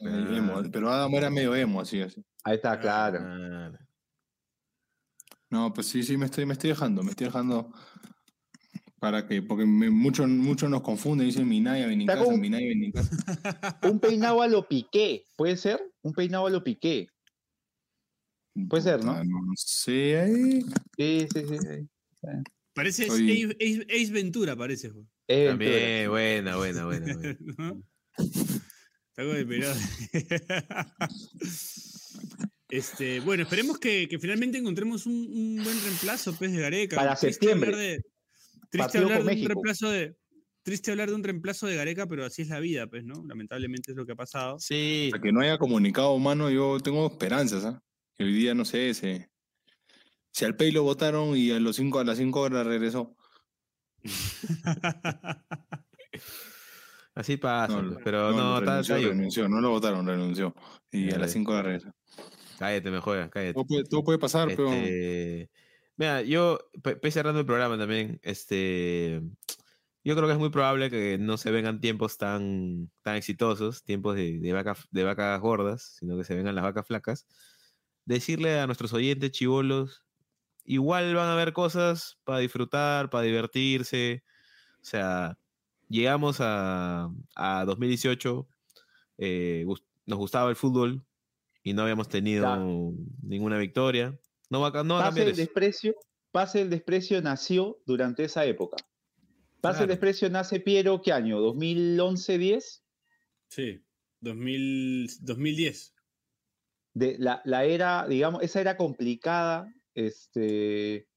Eh, emo, pero Adam era medio emo, así, así. Ahí está, Ah, claro. Ah, No, pues sí, sí, me estoy, me estoy dejando, me estoy dejando. ¿Para qué? Porque muchos muchos nos confunden, dicen Minaya, Benincasa, como- Minaya, Benincasa. Un peinado a lo piqué, ¿puede ser? Un peinado a lo piqué. Puede ser, ¿no? No sé, ahí. Sí, sí, sí. sí. Parece Oye. Ace, Ace- Ace Ventura, parece. También, buena, buena, buena. buena. ¿No? Está con el peinado. Este, bueno, esperemos que, que finalmente encontremos un, un buen reemplazo pues, de Gareca. Para septiembre. de- triste hablar de un México. reemplazo de. Triste hablar de un reemplazo de Gareca, pero así es la vida, pues, ¿no? Lamentablemente es lo que ha pasado. Sí, Hasta que no haya comunicado humano, yo tengo esperanzas, ¿ah? Que hoy día, no sé, se, si al Pei lo votaron y a, los cinco, a las 5 horas regresó. así pasa, No, pues, pero no, está, renunció, ahí. renunció, no lo votaron, renunció. Y a las ves. 5 horas regresó. Cállate, me juegas, cállate. Todo puede, todo puede pasar, pero Este, Mira, yo, pe- cerrando el programa también, este, yo creo que es muy probable que no se vengan tiempos tan, tan exitosos, tiempos de, de, vaca- de vacas gordas, sino que se vengan las vacas flacas. Decirle a nuestros oyentes chivolos, igual van a haber cosas para disfrutar, para divertirse. O sea, llegamos a, a 2018, eh, nos gustaba el fútbol y no habíamos tenido Claro. ninguna victoria. No va, a ca- no va a Pase cambiar el eso. desprecio, Pase el desprecio nació durante esa época. Pase el desprecio nace Piero, ¿qué año? ¿2011, 10? Sí, 2000, 2010. De la, la era, digamos, esa era complicada, este,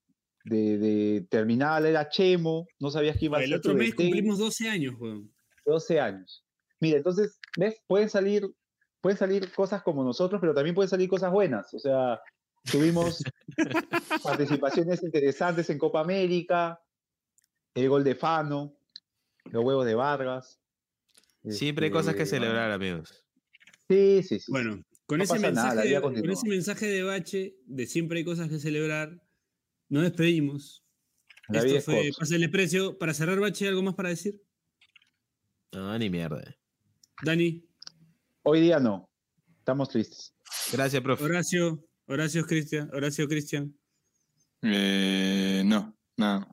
de, de terminaba la era Chemo, no sabías qué iba a El ser otro tu mes cumplimos 12 años, weón. 12 años. Mira, entonces, ¿ves? Pueden salir, pueden salir cosas como nosotros, pero también pueden salir cosas buenas. O sea, tuvimos participaciones interesantes en Copa América, el gol de Fano, los huevos de Vargas. Siempre hay cosas que este, celebrar, amigos. Sí, sí, sí. Bueno, con, No ese nada, mensaje, con ese mensaje de bache, de siempre hay cosas que celebrar, nos despedimos. La Esto es fue corta. Pásale Precio. Para cerrar, bache, ¿algo más para decir? No, ni mierda. Dani, Hoy día no. Estamos tristes. Gracias, profe. Horacio, Horacio Cristian, Horacio Cristian. Eh, no, nada.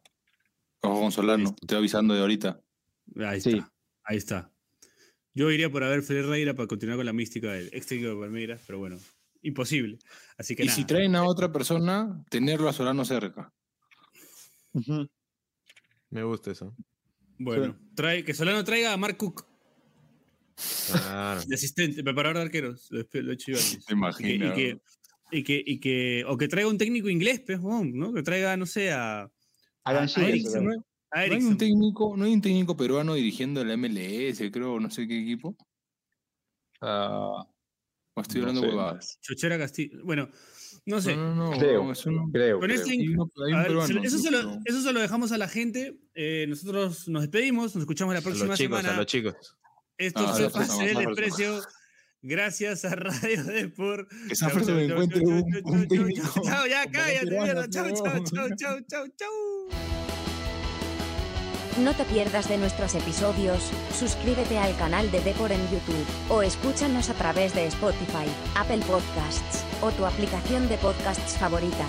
Ojo con Solano, estoy avisando de ahorita. Ahí Sí. está, ahí está. Yo iría por Abel Ferreira para continuar con la mística del ex técnico de Palmeiras, pero bueno, imposible. Así que Y nada. si traen a otra persona, tenerlo a Solano cerca. Me gusta eso. Bueno, trae, que Solano traiga a Mark Cook. Claro. de asistente, preparador de arqueros. Lo, lo he hecho yo antes. Te imagino. Y que, y que, y que, o que traiga un técnico inglés, pues, ¿no? Que traiga, no sé, a, Alan a Ericsson, ¿no? ¿no? A No hay, un técnico, no hay un técnico peruano dirigiendo la MLS, creo, no sé qué equipo. Ah, O estoy No hablando sé. huevadas. Chochera Castillo. Bueno, no sé. No, no, no. Creo, no, es un- creo, este- A ver, peruano, eso, se lo, eso se lo dejamos a la gente. Eh, nosotros nos despedimos, nos escuchamos la A próxima los chicos, semana. a los chicos. Esto Ah, fue Pase del. Desprecio. Gracias a Radio Deport. Que Sanfer se me encuentre un, un técnico. Chao, ya cállate, mierda. Chao, chao, chao, chao, chao, chao. No te pierdas de nuestros episodios, suscríbete al canal de Depor en YouTube, o escúchanos a través de Spotify, Apple Podcasts, o tu aplicación de podcasts favorita.